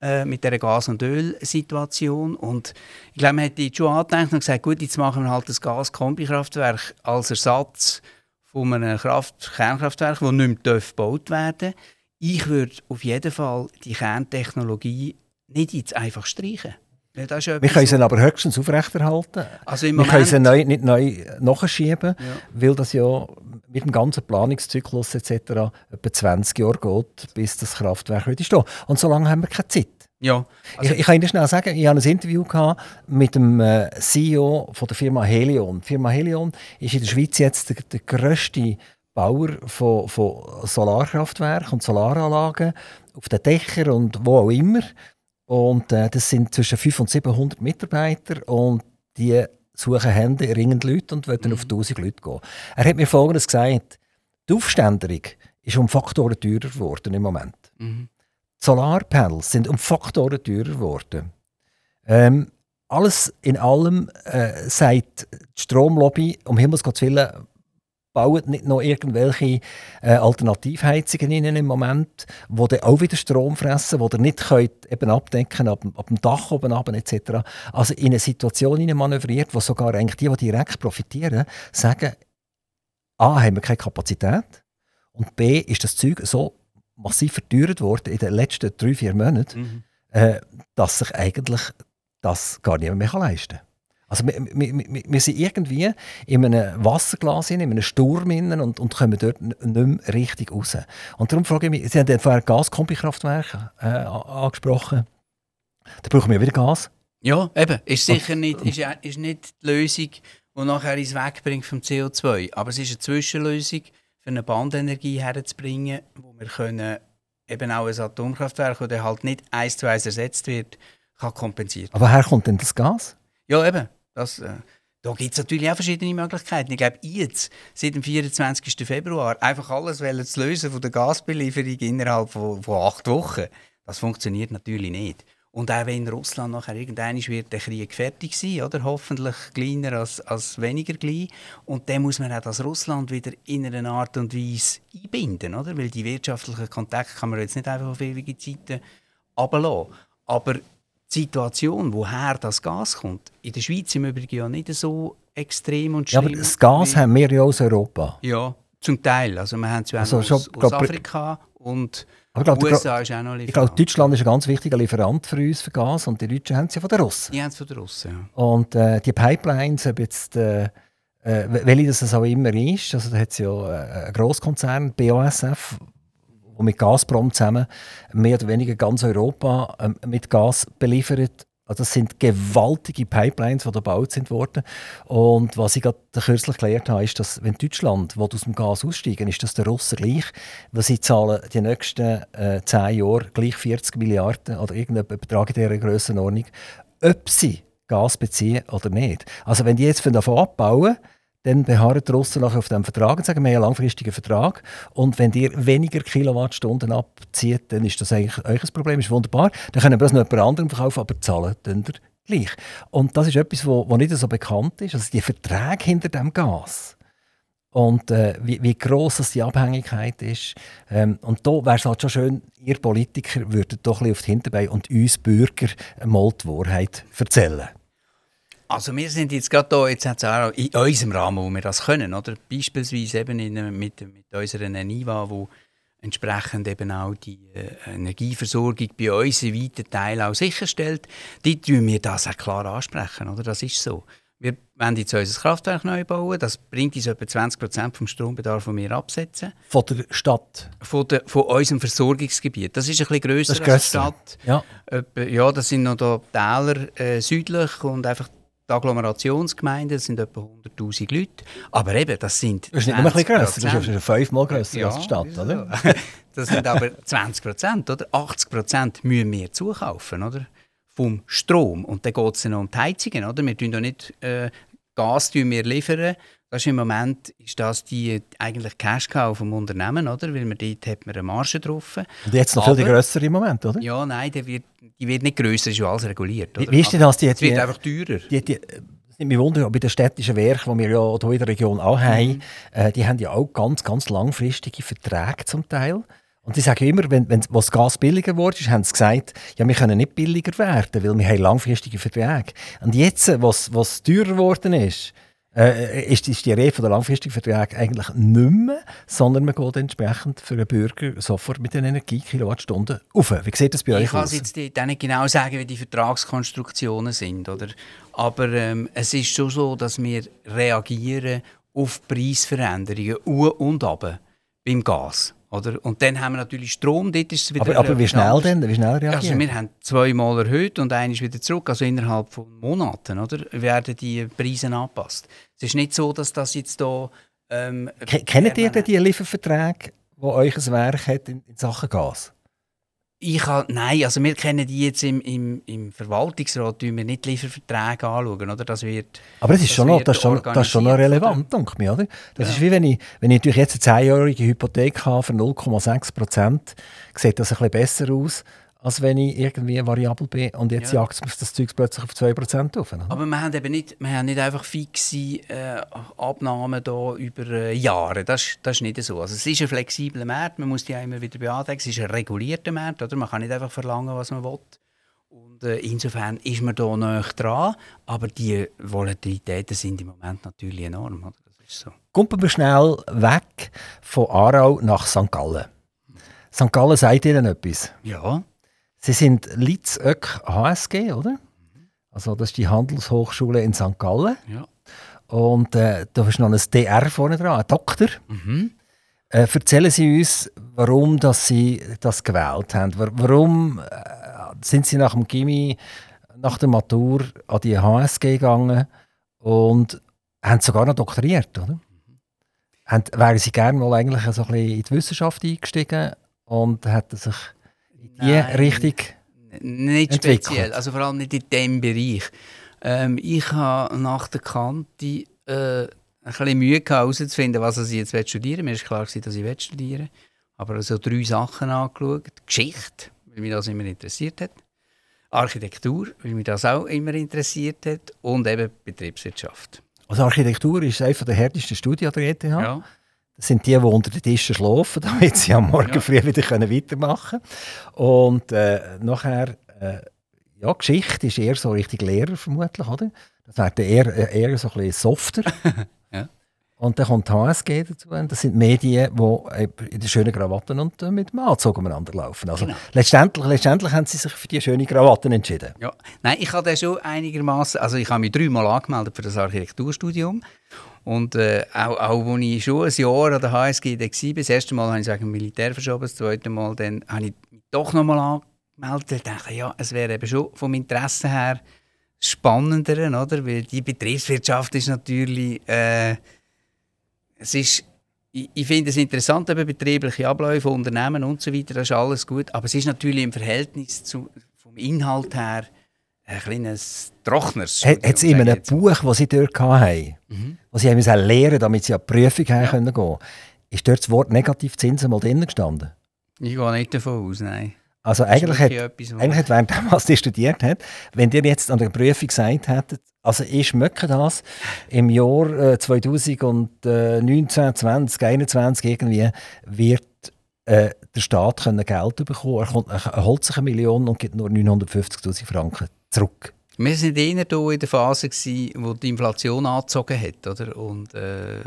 äh, mit der Gas- und Öl-Situation. Und ich glaube, man jetzt schon angedacht und gesagt, gut, jetzt machen wir halt das Gas-Kombikraftwerk als Ersatz von einem Kraft Kernkraftwerk, das nicht mehr gebaut werden darf ich würde auf jeden Fall die Kerntechnologie nicht jetzt einfach streichen. wir können sie aber höchstens aufrechterhalten. Also wir können sie neu, nicht neu nachschieben, ja. weil das ja mit dem ganzen Planungszyklus etc. etwa 20 Jahre geht, bis das Kraftwerk wieder steht. Und so lange haben wir keine Zeit. Ja, also ich, ich, kann Ihnen schnell sagen, ich habe ein Interview gehabt mit dem äh, CEO von der Firma Helion. Die Firma Helion ist in der Schweiz jetzt der, der grösste Bauer von, von Solarkraftwerken und Solaranlagen auf den Dächern und wo auch immer. Und äh, das sind zwischen 500 und 700 Mitarbeiter und die suchen Hände, ringen Leute und wollen mhm. auf 1000 Leute gehen. Er hat mir Folgendes gesagt. Die Aufständerung ist um Faktoren teurer geworden im Moment. Mhm. Die Solarpanels sind um Faktoren teurer geworden. Ähm, alles in allem äh, sagt die Stromlobby, um Himmels Willen, bauen nicht noch irgendwelche äh, Alternativheizungen rein im Moment, wo dann auch wieder Strom fressen, wo ihr nicht könnt eben abdecken ab, ab dem Dach oben ab etc. Also in eine Situation manövriert, wo sogar eigentlich die, die direkt profitieren, sagen, A, haben wir keine Kapazität und B, ist das Zeug so massiv verteuert worden in den letzten drei, vier Monaten, mhm. äh, dass sich eigentlich das gar niemand mehr leisten kann. Also wir, wir, wir, wir, sind irgendwie in einem Wasserglas, in einem Sturm und, und kommen dort nicht mehr richtig raus. Und darum frage ich mich, Sie haben vorher Gaskombikraftwerke äh, angesprochen. Da brauchen wir wieder Gas. Ja, eben. Ist sicher nicht, ist, ist nicht die Lösung, die nachher ins Wegbringt vom CO2. Aber es ist eine Zwischenlösung, für eine Bandenergie herzubringen, wo wir können eben auch ein Atomkraftwerk, das halt nicht eins zu eins ersetzt wird, kann kompensieren. Aber woher kommt denn das Gas? Ja, eben. Das, äh, da gibt es natürlich auch verschiedene Möglichkeiten. Ich glaube, jetzt, seit dem 24. Februar, einfach alles zu lösen von der Gasbelieferung innerhalb von, von acht Wochen, das funktioniert natürlich nicht. Und auch wenn Russland nachher irgendwann wird der Krieg fertig sein, oder? hoffentlich kleiner als, als weniger klein. Und dann muss man auch das Russland wieder in einer Art und Weise einbinden, oder? Weil die wirtschaftlichen Kontakte kann man jetzt nicht einfach auf ewige Zeiten runterlassen. Aber die Situation, woher das Gas kommt, in der Schweiz im Übrigen ja nicht so extrem und schlimm. Ja, aber das Gas haben wir ja aus Europa. Ja, zum Teil. Also wir haben es ja also aus, aus glaub, Afrika und glaub, USA ist auch noch Lieferant. Ich glaube, Deutschland ist ein ganz wichtiger Lieferant für uns für Gas und die Deutschen haben es ja von den Russen. Die haben es von den Russen, ja. Und äh, die Pipelines, ob jetzt, äh, äh, welche das auch immer ist, also da hat es ja äh, einen Grosskonzern, BASF, die mit Gazprom zusammen mehr oder weniger ganz Europa ähm, mit Gas beliefert. Also das sind gewaltige Pipelines, die da gebaut sind worden. Und was ich gerade kürzlich gelernt habe, ist, dass wenn Deutschland aus dem Gas aussteigen, ist das der Russen gleich, weil sie zahlen die nächsten äh, zehn Jahre gleich 40 Milliarden oder irgendeinen Betrag in dieser Grössenordnung, ob sie Gas beziehen oder nicht. Also wenn die jetzt von davon abbauen, dann beharren die Russen auf dem Vertrag und sagen, wir haben einen langfristigen Vertrag und wenn ihr weniger Kilowattstunden abzieht, dann ist das eigentlich ein Problem, ist wunderbar. Dann können wir das noch jemand anderem verkaufen, aber zahlen dann gleich. Und das ist etwas, was nicht so bekannt ist, also die Verträge hinter dem Gas. Und äh, wie, wie gross die Abhängigkeit ist. Ähm, und da wäre es halt schon schön, ihr Politiker würdet doch ein bisschen auf die Hinterbeine und uns Bürger mal die Wahrheit erzählen. Also wir sind jetzt gerade da, jetzt hat's auch in unserem Rahmen, wo wir das können, oder? Beispielsweise eben in, mit, mit unserer NIVA, wo entsprechend eben auch die äh, Energieversorgung bei uns in weiten Teilen auch sicherstellt, die tun wir das auch klar ansprechen, oder? Das ist so. Wir wollen jetzt unser Kraftwerk neu bauen. Das bringt uns etwa 20 Prozent vom Strombedarf, den wir absetzen. Von der Stadt? Von, der, von unserem Versorgungsgebiet. Das ist ein bisschen grösser als die Stadt. Ja. Ja, das sind noch da Täler äh, südlich und einfach die Agglomerationsgemeinden sind etwa 100'000 Leute. Aber eben, das sind Das ist nicht nur ein bisschen grösser, das ist fünfmal grösser ja, als die Stadt, oder? das sind aber 20 Prozent, oder? 80 Prozent müssen wir zukaufen, oder? Vom Strom. Und dann geht es noch um die Heizungen, oder? Wir tun nicht äh, Gas wir liefern. Das ist im Moment ist das die eigentlich Cash-Cow vom Unternehmen, oder? Weil man dort hat man eine Marge drauf. Und jetzt noch aber, viel grösser im Moment, oder? Ja, nein, die wird, die wird nicht grösser, ist ja alles reguliert. Oder? Wie ist denn das? Die, es wird einfach teurer. Die, die, nimmt mich wunder, bei den städtischen Werken, die wir ja hier in der Region auch haben, mhm. äh, die haben ja auch ganz, ganz langfristige Verträge zum Teil. Und sie sagen immer, wenn, wenn das Gas billiger wurde, haben sie gesagt, ja, wir können nicht billiger werden, weil wir haben langfristige Verträge. Und jetzt, was, was teurer geworden ist, äh, ist, ist die Rede von der langfristigen Verträge eigentlich nicht mehr, sondern man geht entsprechend für den Bürger sofort mit den Energiekilowattstunden auf. Wie sieht das bei ich euch Ich kann jetzt nicht genau sagen, wie die Vertragskonstruktionen sind. Oder? Aber ähm, es ist schon so, dass wir reagieren auf Preisveränderungen und ab beim Gas. Oder? Und dann haben wir natürlich Strom, dort ist es wieder... Aber, aber wie schnell denn? Wie schnell reagieren? Also wir haben zweimal erhöht und einer ist wieder zurück. Also innerhalb von Monaten oder, werden die Preise angepasst. Es ist nicht so, dass das jetzt da Ähm, Ke- Kennt ihr denn die Lieferverträge, die euch ein Werk hat in, in Sachen Gas? Ich habe, nein, also wir kennen die jetzt im, im, im Verwaltungsrat, tun wir nicht Lieferverträge anschauen, oder? Das wird, Aber das ist, Das schon, noch, das schon, das ist schon noch relevant, denke ich mir, oder? Das Ja. ist wie wenn ich, wenn ich natürlich jetzt eine 10-jährige Hypothek habe für 0,6 Prozent, sieht das ein bisschen besser aus, als wenn ich irgendwie variabel bin und jetzt Ja. jagt das Zeug plötzlich auf 2 Prozent auf. oder? aber wir haben eben nicht, wir haben nicht einfach fixe äh, Abnahmen da über äh, Jahre, das, ist- das ist nicht so. Also es ist ein flexibler Markt, man muss die auch immer wieder beantragen, es ist ein regulierter Markt, oder? man kann nicht einfach verlangen, was man will. Und äh, insofern ist man da näher dran, aber die Volatilitäten sind im Moment natürlich enorm, oder? Das ist so. Kommen wir schnell weg von Aarau nach St. Gallen. St. Gallen sagt Ihnen etwas. Ja, Sie sind Litzök HSG, oder? Also das ist die Handelshochschule in St. Gallen. ja. Und äh, da ist noch ein DR vorne dran, ein Doktor. Mhm. Äh, erzählen Sie uns, warum dass Sie das gewählt haben. Wa- Warum äh, sind Sie nach dem Gimmi, nach der Matur an die HSG gegangen und haben sogar noch doktoriert, oder? Haben, wären Sie gerne mal eigentlich so ein bisschen in die Wissenschaft eingestiegen und hätten sich die Nein. Richtung... N- Nicht entwickelt. speziell, also vor allem nicht in diesem Bereich. Ähm, ich habe nach der Kante äh, ein bisschen Mühe gehabt, herauszufinden, was ich jetzt studieren will. Mir ist klar, gewesen, dass ich studieren will. Aber also drei Sachen angeschaut. Geschichte, weil mich das immer interessiert hat. Architektur, weil mich das auch immer interessiert hat. Und eben Betriebswirtschaft. Also Architektur ist eine der härtesten Studien an der ETH. Ja. Das sind die, die unter den Tischen schlafen, damit sie am Morgen Ja. früh wieder können weitermachen können. Und äh, nachher, äh, ja, Geschichte ist eher so richtig Lehrer vermutlich, oder? Das wäre eher, äh, eher so ein bisschen softer. Ja. Und dann kommt HSG dazu. Und das sind Medien, die eben in den schönen Krawatten und äh, mit dem Anzug umeinander laufen. Also Genau. letztendlich, letztendlich haben sie sich für die schönen Krawatten entschieden. Ja. Nein, ich habe schon einigermaßen, also ich habe mich dreimal angemeldet für das Architekturstudium und äh, auch, auch als ich schon ein Jahr an der HSG war, das erste Mal habe ich sagen Militär verschoben, das zweite Mal dann habe ich mich doch nochmal angemeldet und dachte, ja, es wäre eben schon vom Interesse her spannender, oder? Weil die Betriebswirtschaft ist natürlich, äh, es ist ich, ich finde es interessant, eben betriebliche Abläufe, Unternehmen und so weiter, das ist alles gut. Aber es ist natürlich im Verhältnis zu, vom Inhalt her ein kleines Trochners. Hat es in einem Buch, das sie dort hatten, Mhm. was sie haben lernen damit sie an die Prüfung ja. können gehen ist dort das Wort Negativzinsen mal drin gestanden? Ich gehe nicht davon aus, nein. Also eigentlich hat, etwas, eigentlich hat während dem, was ihr studiert habt, wenn ihr jetzt an der Prüfung gesagt hättet, also ich schmecke das, im Jahr äh, 2019, 20, 21 irgendwie, wird äh, der Staat können Geld bekommen. Er, er holt sich eine Million und gibt nur 950'000 Franken zurück. Wir waren eher da in der Phase, gewesen, wo die Inflation angezogen hat. Oder? Und, äh,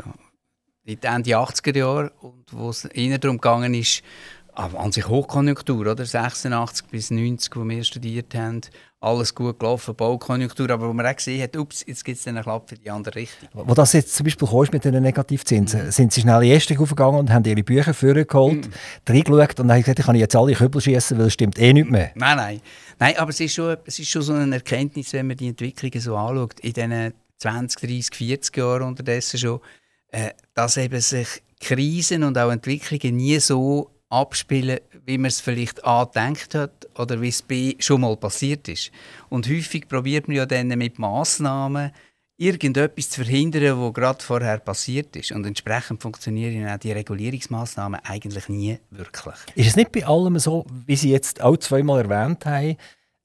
in den Ende 80er Jahre, und wo es eher darum aber an sich Hochkonjunktur, oder? 86 bis 90, wo wir studiert haben, alles gut gelaufen, Baukonjunktur, aber wo man auch gesehen hat, ups, jetzt gibt es einen Klapp für die andere Richtung. Wo das jetzt zum Beispiel kam mit den Negativzinsen, sind sie schnell in die aufgegangen und haben ihre Bücher vorgeholt, Mhm. reingeschaut und haben gesagt, ich kann jetzt alle Kübel schießen, weil es stimmt eh nicht mehr. Nein, nein. Nein, aber es ist, schon, es ist schon so eine Erkenntnis, wenn man die Entwicklungen so anschaut, in diesen 20, 30, 40 Jahren unterdessen schon, äh, dass eben sich Krisen und auch Entwicklungen nie so abspielen, wie man es vielleicht A gedacht hat oder wie es B schon mal passiert ist. Und häufig probiert man ja dann mit Massnahmen irgendetwas zu verhindern, was gerade vorher passiert ist. Und entsprechend funktionieren auch die Regulierungsmaßnahmen eigentlich nie wirklich. Ist es nicht bei allem so, wie Sie jetzt auch zweimal erwähnt haben,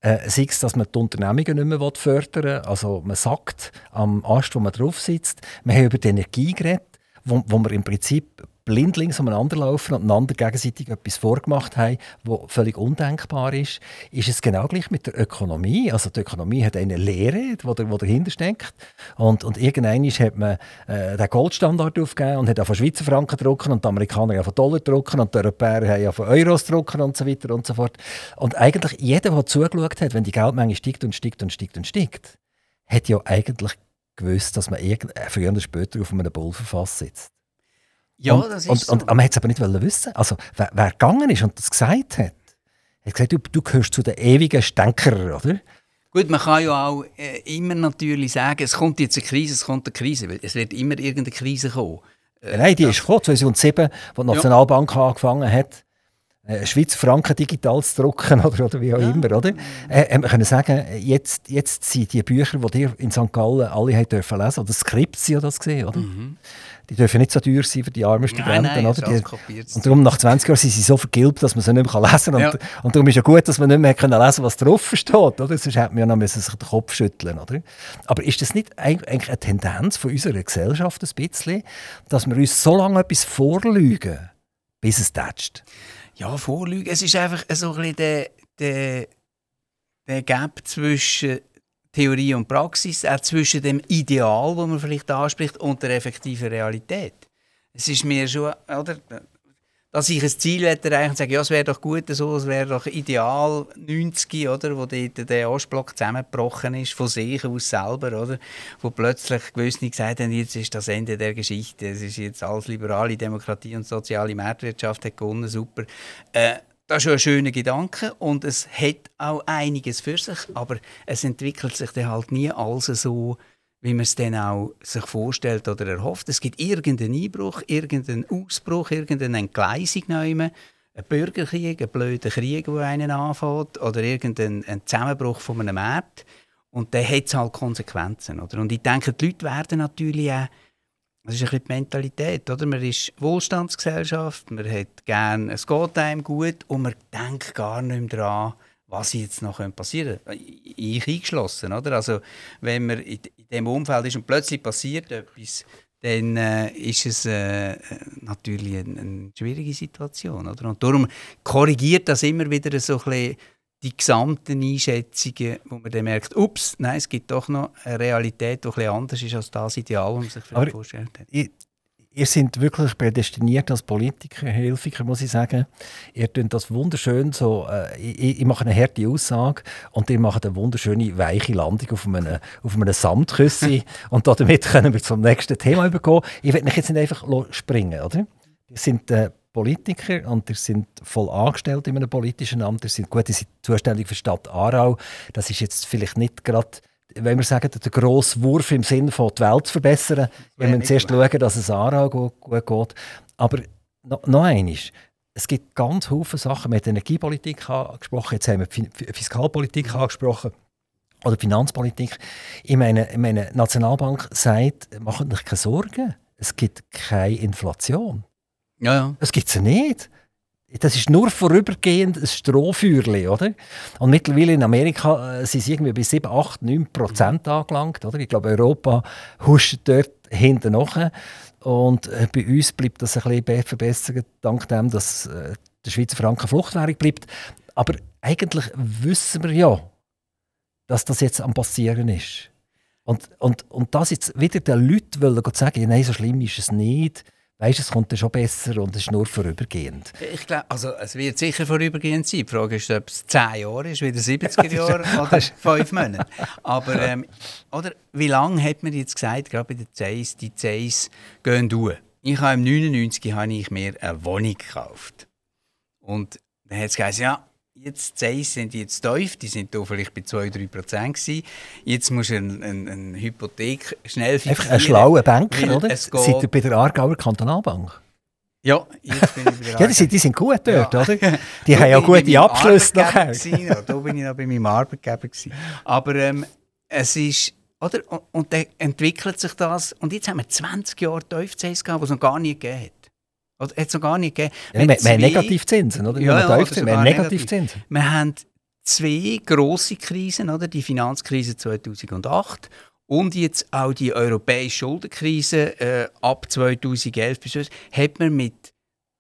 äh, sei es, dass man die Unternehmungen nicht mehr fördern will, also man sagt am Ast, wo man drauf sitzt, wir haben über die Energie geredet, wo, wo wir im Prinzip blindlings umeinander laufen und einander gegenseitig etwas vorgemacht haben, was völlig undenkbar ist. Ist es genau gleich mit der Ökonomie? Also die Ökonomie hat eine Lehre, die, da- die dahinter steckt. Und, und irgendwann hat man äh, den Goldstandard aufgegeben und hat auch von Schweizer Franken drucken und die Amerikaner haben von Dollar drucken und die Europäer haben von Euros drucken und so weiter und so fort. Und eigentlich jeder, der zugeschaut hat, wenn die Geldmenge steigt und steigt und steigt und steigt, hat ja eigentlich gewusst, dass man irgend, äh, früher oder später auf einem Pulverfass sitzt. Ja, und, das ist und, so. und, aber man hat es aber nicht wollen wissen. Also, wer, wer gegangen ist und das gesagt hat, hat gesagt, du, du gehörst zu den ewigen Stänkerern, oder? Gut, man kann ja auch äh, immer natürlich sagen, es kommt jetzt eine Krise, es kommt eine Krise, weil es wird immer irgendeine Krise kommen. Äh, Nein, die das- ist gekommen, 2007, wo die Nationalbank angefangen hat, Schweizer Franken digital zu drucken oder, oder wie auch Ja. immer. Oder? Äh, haben wir können sagen, jetzt, jetzt sind die Bücher, die ihr in St. Gallen alle habt dürfen lesen, oder Skripts sind ja das gesehen, oder? Die dürfen nicht so teuer sein für die armen Studenten. Mhm. Nein, nein, oder? Die, und darum, nach 20 Jahren sind sie so vergilbt, dass man sie nicht mehr lesen kann. Und, Ja. und darum ist ja gut, dass man nicht mehr können lesen was drauf steht. Oder? Sonst hätte man ja noch müssen sich den Kopf schütteln Oder? Aber ist das nicht eig- eigentlich eine Tendenz von unserer Gesellschaft ein bisschen, dass wir uns so lange etwas vorlügen, bis es tätscht? Ja, Vorlügen. Es ist einfach so ein bisschen der, der, der Gap zwischen Theorie und Praxis, auch zwischen dem Ideal, das man vielleicht anspricht, und der effektiven Realität. Es ist mir schon, oder, dass ich ein Ziel hätte erreichen und sage, ja, es wäre doch gut so, es wäre doch ideal 90, oder, wo dort der Ostblock zusammengebrochen ist, von sich aus selber, oder, wo plötzlich gewisse gesagt haben, jetzt ist das Ende der Geschichte, es ist jetzt alles liberale Demokratie und soziale Marktwirtschaft hat gewonnen, super. Äh, das ist schon ein schöner Gedanke und es hat auch einiges für sich, aber es entwickelt sich dann halt nie alles so, wie man es dann auch sich vorstellt oder erhofft. Es gibt irgendeinen Einbruch, irgendeinen Ausbruch, irgendeine Entgleisung neu, einen Bürgerkrieg, einen blöden Krieg, der einen anfängt, oder irgendeinen einen Zusammenbruch von einem Markt. Und dann hat es halt Konsequenzen. Oder? Und ich denke, die Leute werden natürlich auch, das ist ein bisschen die Mentalität, oder? Man ist Wohlstandsgesellschaft, man hat gerne, es geht einem gut und man denkt gar nicht mehr daran, was jetzt noch passieren könnte. Ich eingeschlossen, oder? Also, wenn man dem Umfeld ist und plötzlich passiert etwas, dann äh, ist es äh, natürlich eine, eine schwierige Situation, oder? Und darum korrigiert das immer wieder so ein bisschen die gesamten Einschätzungen, wo man dann merkt, ups, nein, es gibt doch noch eine Realität, die ein bisschen anders ist als das Ideal, das man sich vorgestellt hat. Ihr seid wirklich prädestiniert als Politiker, Hilfiger, muss ich sagen. Ihr tut das wunderschön so, äh, ich, ich mache eine harte Aussage und ihr macht eine wunderschöne, weiche Landung auf einem, auf einem Samtküssi und damit können wir zum nächsten Thema übergehen. Ich will mich jetzt nicht einfach springen, oder? Ihr sind äh, Politiker und ihr sind voll angestellt in einem politischen Amt. Ihr sind gut, ihr seid zuständig für die Stadt Aarau. Das ist jetzt vielleicht nicht gerade, wenn wir sagen, der grosse Wurf im Sinne von die Welt zu verbessern. Wir müssen zuerst schauen, dass es Aarau gut, gut geht. Aber noch, noch eines. Es gibt ganz viele Sachen. Wir haben die Energiepolitik angesprochen, jetzt haben wir die Fi- Fiskalpolitik angesprochen oder die Finanzpolitik. Ich meine, ich meine, die Nationalbank sagt, macht euch keine Sorgen. Es gibt keine Inflation. Ja, ja. Das gibt es nicht. Das ist nur vorübergehend ein Strohfeuerli, oder? Und mittlerweile in Amerika äh, sind sie irgendwie bei 7, 8, 9 Prozent angelangt, oder? Ich glaube, Europa huscht dort hinten nach. Und äh, bei uns bleibt das ein bisschen be- verbessert, dank dem, dass äh, der Schweizer Franken Fluchtwährung bleibt. Aber eigentlich wissen wir ja, dass das jetzt am passieren ist. Und, und, und das jetzt wieder den Leuten wollen sagen, nein, so schlimm ist es nicht. Weißt, es kommt dann schon besser und es ist nur vorübergehend. Ich glaube, also es wird sicher vorübergehend sein. Die Frage ist, ob es 10 Jahre ist, wieder 70er Jahre oder 5 Monate. Aber ähm, oder, wie lange hat man jetzt gesagt, gerade bei den Zeiss, die Zeiss gehen durch? Ich habe im 99 habe ich mir eine Wohnung gekauft. Und dann hat es gesagt, ja, jetzt Zeiss sind jetzt tief, die sind da vielleicht bei 2-3 Prozent gewesen. Jetzt musst du eine, eine, eine Hypothek schnell fixieren. Einfach ein schlauer Banker, oder? Seid ihr bei der Aargauer Kantonalbank? Ja, jetzt bin ich bei der Ja, die sind, die sind gut dort, Ja. oder? Die haben ja gute Abschlüsse nachher. da bin ich noch bei meinem Arbeitgeber. Gewesen. Aber ähm, es ist, oder? Und, und dann entwickelt sich das. Und jetzt haben wir 20 Jahre Tiefzins gehabt, was es noch gar nie gegeben hat. Oder hat es noch gar nicht gegeben. Ja, wir, wir haben Negativzinsen, oder? Ja, oder wir haben Negativzinsen. Wir haben zwei grosse Krisen, oder? die Finanzkrise 2008 und jetzt auch die europäische Schuldenkrise äh, ab 2011 bis heute, hat man mit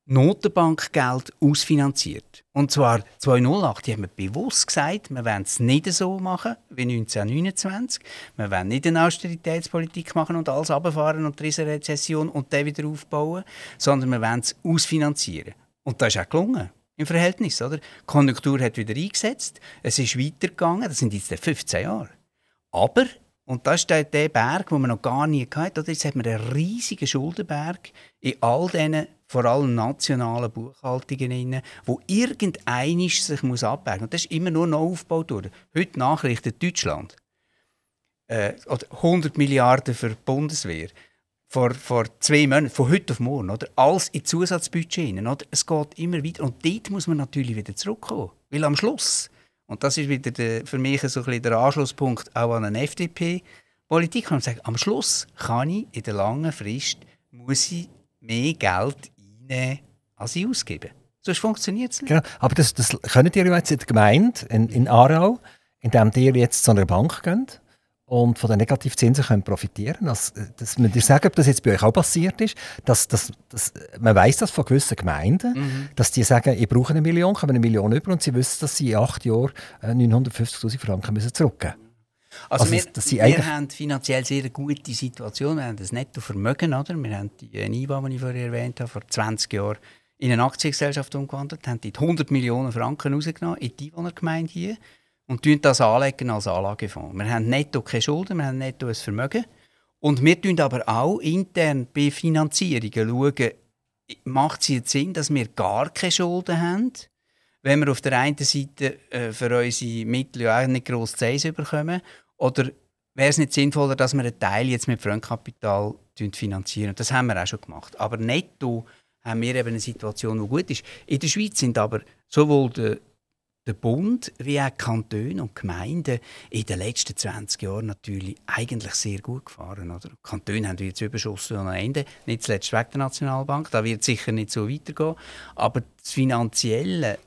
Notenbankgeld ausfinanziert. Und zwar 2008, die haben wir bewusst gesagt, wir wollen es nicht so machen wie 1929. Wir wollen nicht eine Austeritätspolitik machen und alles runterfahren und die Rezession und dann wieder aufbauen, sondern wir wollen es ausfinanzieren. Und das ist auch gelungen. Im Verhältnis, oder? Die Konjunktur hat wieder eingesetzt, es ist weitergegangen, das sind jetzt 15 Jahre. Aber, und das ist der, der Berg, den man noch gar nie hatte, oder? jetzt hat man einen riesigen Schuldenberg in all diesen, vor allem nationalen Buchhaltungen, drin, wo irgendeinisch sich muss abbergen Und das ist immer nur noch aufgebaut worden. Heute Nachrichten Deutschland. Äh, oder 100 Milliarden für die Bundeswehr. vor, vor zwei Monaten, von heute auf morgen, oder? alles in Zusatzbudget? Es geht immer weiter. Und dort muss man natürlich wieder zurückkommen. Weil am Schluss, und das ist wieder der, für mich so ein bisschen der Anschlusspunkt auch an eine FDP-Politik, kann man sagen, am Schluss kann ich in der langen Frist muss ich mehr Geld einnehmen, als ich ausgebe. Sonst funktioniert es nicht. Genau. Aber das, das könnt ihr jetzt in der Gemeinde in, in Aarau, indem ihr jetzt zu einer Bank geht und von den Negativzinsen können profitieren dass, dass man dir sagen, ob das jetzt bei euch auch passiert ist, dass, dass, dass man weiß das von gewissen Gemeinden, Mhm. dass die sagen, ich brauche eine Million, kommen eine Million über und sie wissen, dass sie in acht Jahren äh, 950'000 Franken müssen zurückgeben Also, Also, wir, dass wir eigentlich- haben finanziell sehr eine gute Situation. Wir haben das Nettovermögen. Oder? Wir haben die äh, NIBA, die ich vorher erwähnt habe, vor 20 Jahren in eine Aktiengesellschaft umgewandelt, haben dort 100 Millionen Franken rausgenommen in die Einwohnergemeinde hier und tun das anlegen als Anlagefonds. Wir haben netto keine Schulden, wir haben netto ein Vermögen. Und wir tun aber auch intern bei Finanzierungen schauen, macht es jetzt Sinn, dass wir gar keine Schulden haben? Wenn wir auf der einen Seite äh, für unsere Mittel ja auch nicht gross Zeiss bekommen, oder wäre es nicht sinnvoller, dass wir einen Teil jetzt mit Fremdkapital finanzieren? Das haben wir auch schon gemacht. Aber netto haben wir eben eine Situation, die gut ist. In der Schweiz sind aber sowohl der, der Bund wie auch Kantone und Gemeinden in den letzten 20 Jahren natürlich eigentlich sehr gut gefahren. Oder? Die Kantone haben jetzt Überschuss am Ende, nicht zuletzt wegen der Nationalbank. Da wird sicher nicht so weitergehen. Aber das finanzielle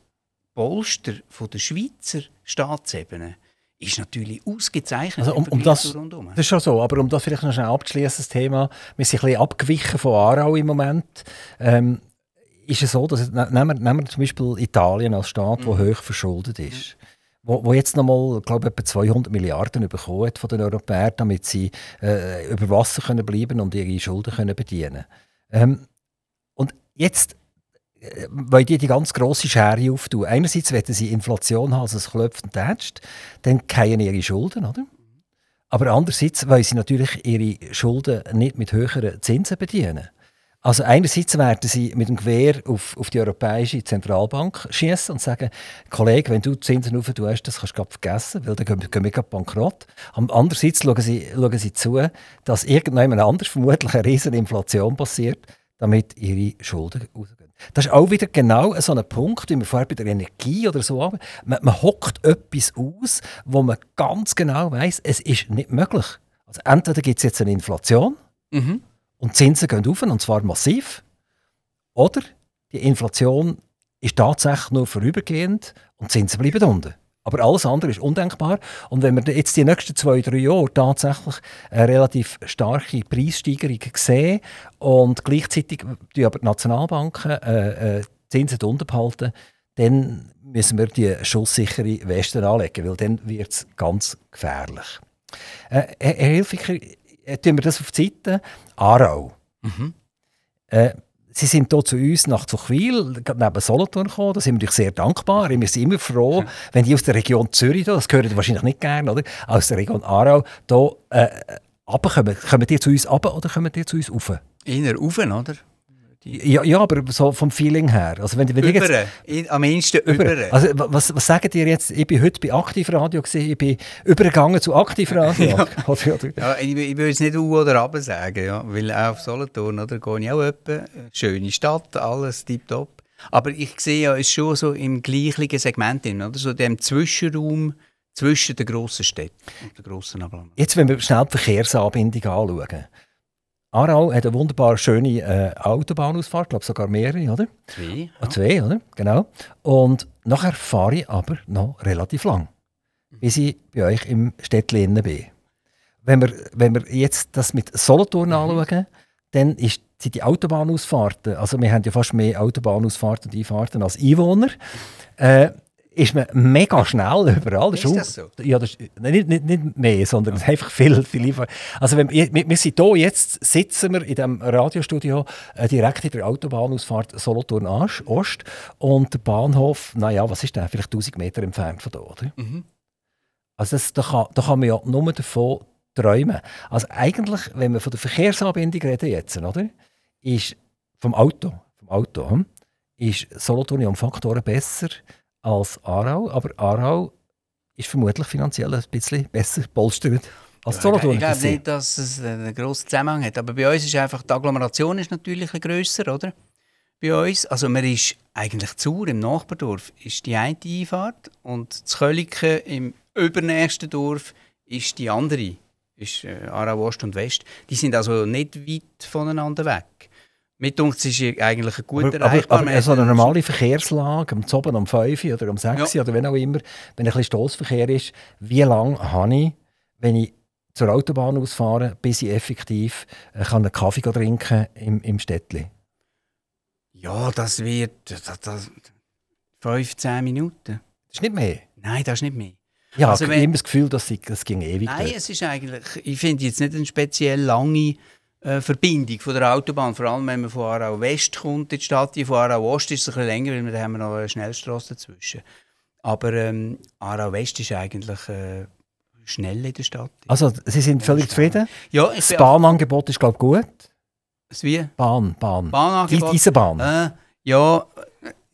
Polster von der Schweizer Staatsebene ist natürlich ausgezeichnet. Also um, um das, das ist schon so, aber um das vielleicht noch schnell abzuschließen, das Thema, wir sind ein bisschen abgewichen von Aarau im Moment. Ähm, ist es so, dass ne- nehmen, wir, nehmen wir zum Beispiel Italien als Staat, der hoch verschuldet ist, wo, wo jetzt nochmal, glaube ich, etwa 200 Milliarden bekommen hat von den Europäern, damit sie äh, über Wasser können bleiben und ihre Schulden können bedienen. Ähm, und jetzt äh, wollen die die ganz grosse Schere auftun. Einerseits wollen sie Inflation haben, also es klopft und tätscht, dann fallen ihre Schulden, oder? Aber andererseits wollen sie natürlich ihre Schulden nicht mit höheren Zinsen bedienen. Also einerseits werden sie mit dem Gewehr auf, auf die Europäische Zentralbank schießen und sagen, Kollege, wenn du die Zinsen rauf das kannst du vergessen, weil dann gehen, gehen wir grad bankrott. Andererseits schauen sie, schauen sie zu, dass irgendjemand anders vermutlich eine riesige Inflation passiert, damit ihre Schulden rausgehen. Das ist auch wieder genau so ein Punkt, wie wir vorher bei der Energie oder so haben. Man, man hockt etwas aus, wo man ganz genau weiß, es ist nicht möglich. Also entweder gibt es jetzt eine Inflation Mhm. und die Zinsen gehen rauf, und zwar massiv, oder die Inflation ist tatsächlich nur vorübergehend und die Zinsen bleiben unten. Aber alles andere ist undenkbar. Und wenn wir jetzt die nächsten zwei, drei Jahre tatsächlich eine relativ starke Preissteigerung sehen und gleichzeitig die aber die Nationalbanken äh, äh, die Zinsen unten behalten, dann müssen wir die schusssichere Weste anlegen, weil dann wird es ganz gefährlich. Äh, Herr Herr Hilfiger, äh, tun wir das auf die Seite. Aarau. Mhm. Äh, Sie sind hier zu uns nach Zuchwil, neben Solothurn gekommen. Da sind wir natürlich sehr dankbar. Wir sind immer froh, wenn die aus der Region Zürich, da, das hören wahrscheinlich nicht gerne, oder? aus der Region Aarau, hier äh, runterkommen. Kommen die zu uns runter oder kommen die zu uns rauf? Eher rauf, oder? Ja, ja, aber so vom Feeling her. Also wenn, wenn jetzt. In- Am ehesten über. also, wa- was, was sagen ihr jetzt? Ich bin heute bei Aktivradio, gewesen, ich bin übergegangen zu Aktivradio. Ja. Ja, ich, will- ich will jetzt nicht U oder Ab sagen, ja, weil auch auf Solothurn oder, gehe ich auch etwa. Schöne Stadt, alles tipptopp. Aber ich sehe ja, es ist schon so im gleichen Segment, drin, oder? so dem Zwischenraum zwischen den grossen Städten und den grossen Agglomeration. Jetzt, wenn wir schnell die Verkehrsanbindung anschauen. Aarau hat eine wunderbar schöne äh, Autobahnausfahrt, ich glaube sogar mehrere, oder? Zwei. Ah, Zwei, oder? Genau. Und nachher fahre ich aber noch relativ lang, bis ich bei euch im Städtchen bin. Wenn wir, wenn wir jetzt das mit Solothurn anschauen, dann ist, sind die Autobahnausfahrten, also wir haben ja fast mehr Autobahnausfahrten und Einfahrten als Einwohner, äh, ist man mega schnell überall. Ist das so? Ja, das ist, nicht, nicht, nicht mehr, sondern einfach viel, viel Einfahrten. Also wenn, wir, wir sind hier, jetzt sitzen wir in diesem Radiostudio äh, direkt in der Autobahnausfahrt Solothurn Ost und der Bahnhof, naja, was ist der, vielleicht 1000 Meter entfernt von hier, oder? Mhm. Also das, da, kann, da kann man ja nur davon träumen. Also eigentlich, wenn wir von der Verkehrsanbindung reden jetzt, oder? Ist vom Auto, vom Auto hm, ist Solothurn ja um Faktoren besser als Aarau, aber Aarau ist vermutlich finanziell ein bisschen besser polstert. Als Ja, Solothurner ich glaube nicht, dass es einen grossen Zusammenhang hat. Aber bei uns ist einfach, die Agglomeration ist natürlich ein grösser, oder? Bei uns. Also man ist eigentlich zu im Nachbardorf ist die eine Einfahrt und das Köliken im übernächsten Dorf ist die andere. Ist äh, Aarau Ost und West. Die sind also nicht weit voneinander weg. Mit uns ist es eigentlich ein guter Aber, aber, aber so eine normale Verkehrslage, am Zoben um 5 Uhr oder um 6 Ja. Oder wenn auch immer, wenn ein bisschen Stossverkehr ist, wie lange habe ich, wenn ich zur Autobahn ausfahre, bis ich effektiv äh, kann einen Kaffee trinken kann im, im Städtli? Ja, das wird das, das, 15 Minuten. Das ist nicht mehr. Nein, das ist nicht mehr. Ja, Also ich habe immer das Gefühl, dass sie- das ging ewig. Nein, dort. es ist eigentlich, ich finde jetzt nicht eine speziell lange äh, Verbindung von der Autobahn, vor allem wenn man von Aarau West kommt in die Stadt, von Aarau Ost ist es ein bisschen länger, weil wir, da haben wir noch eine Schnellstrasse dazwischen. Aber ähm, Aarau West ist eigentlich äh, schnell in der Stadt. Also, Sie sind völlig zufrieden? ja, ich Das Bahnangebot ist, glaube ich, gut. Das wie? Bahn, Bahn. Die Bahnangebot? Eisenbahn. Äh, ja,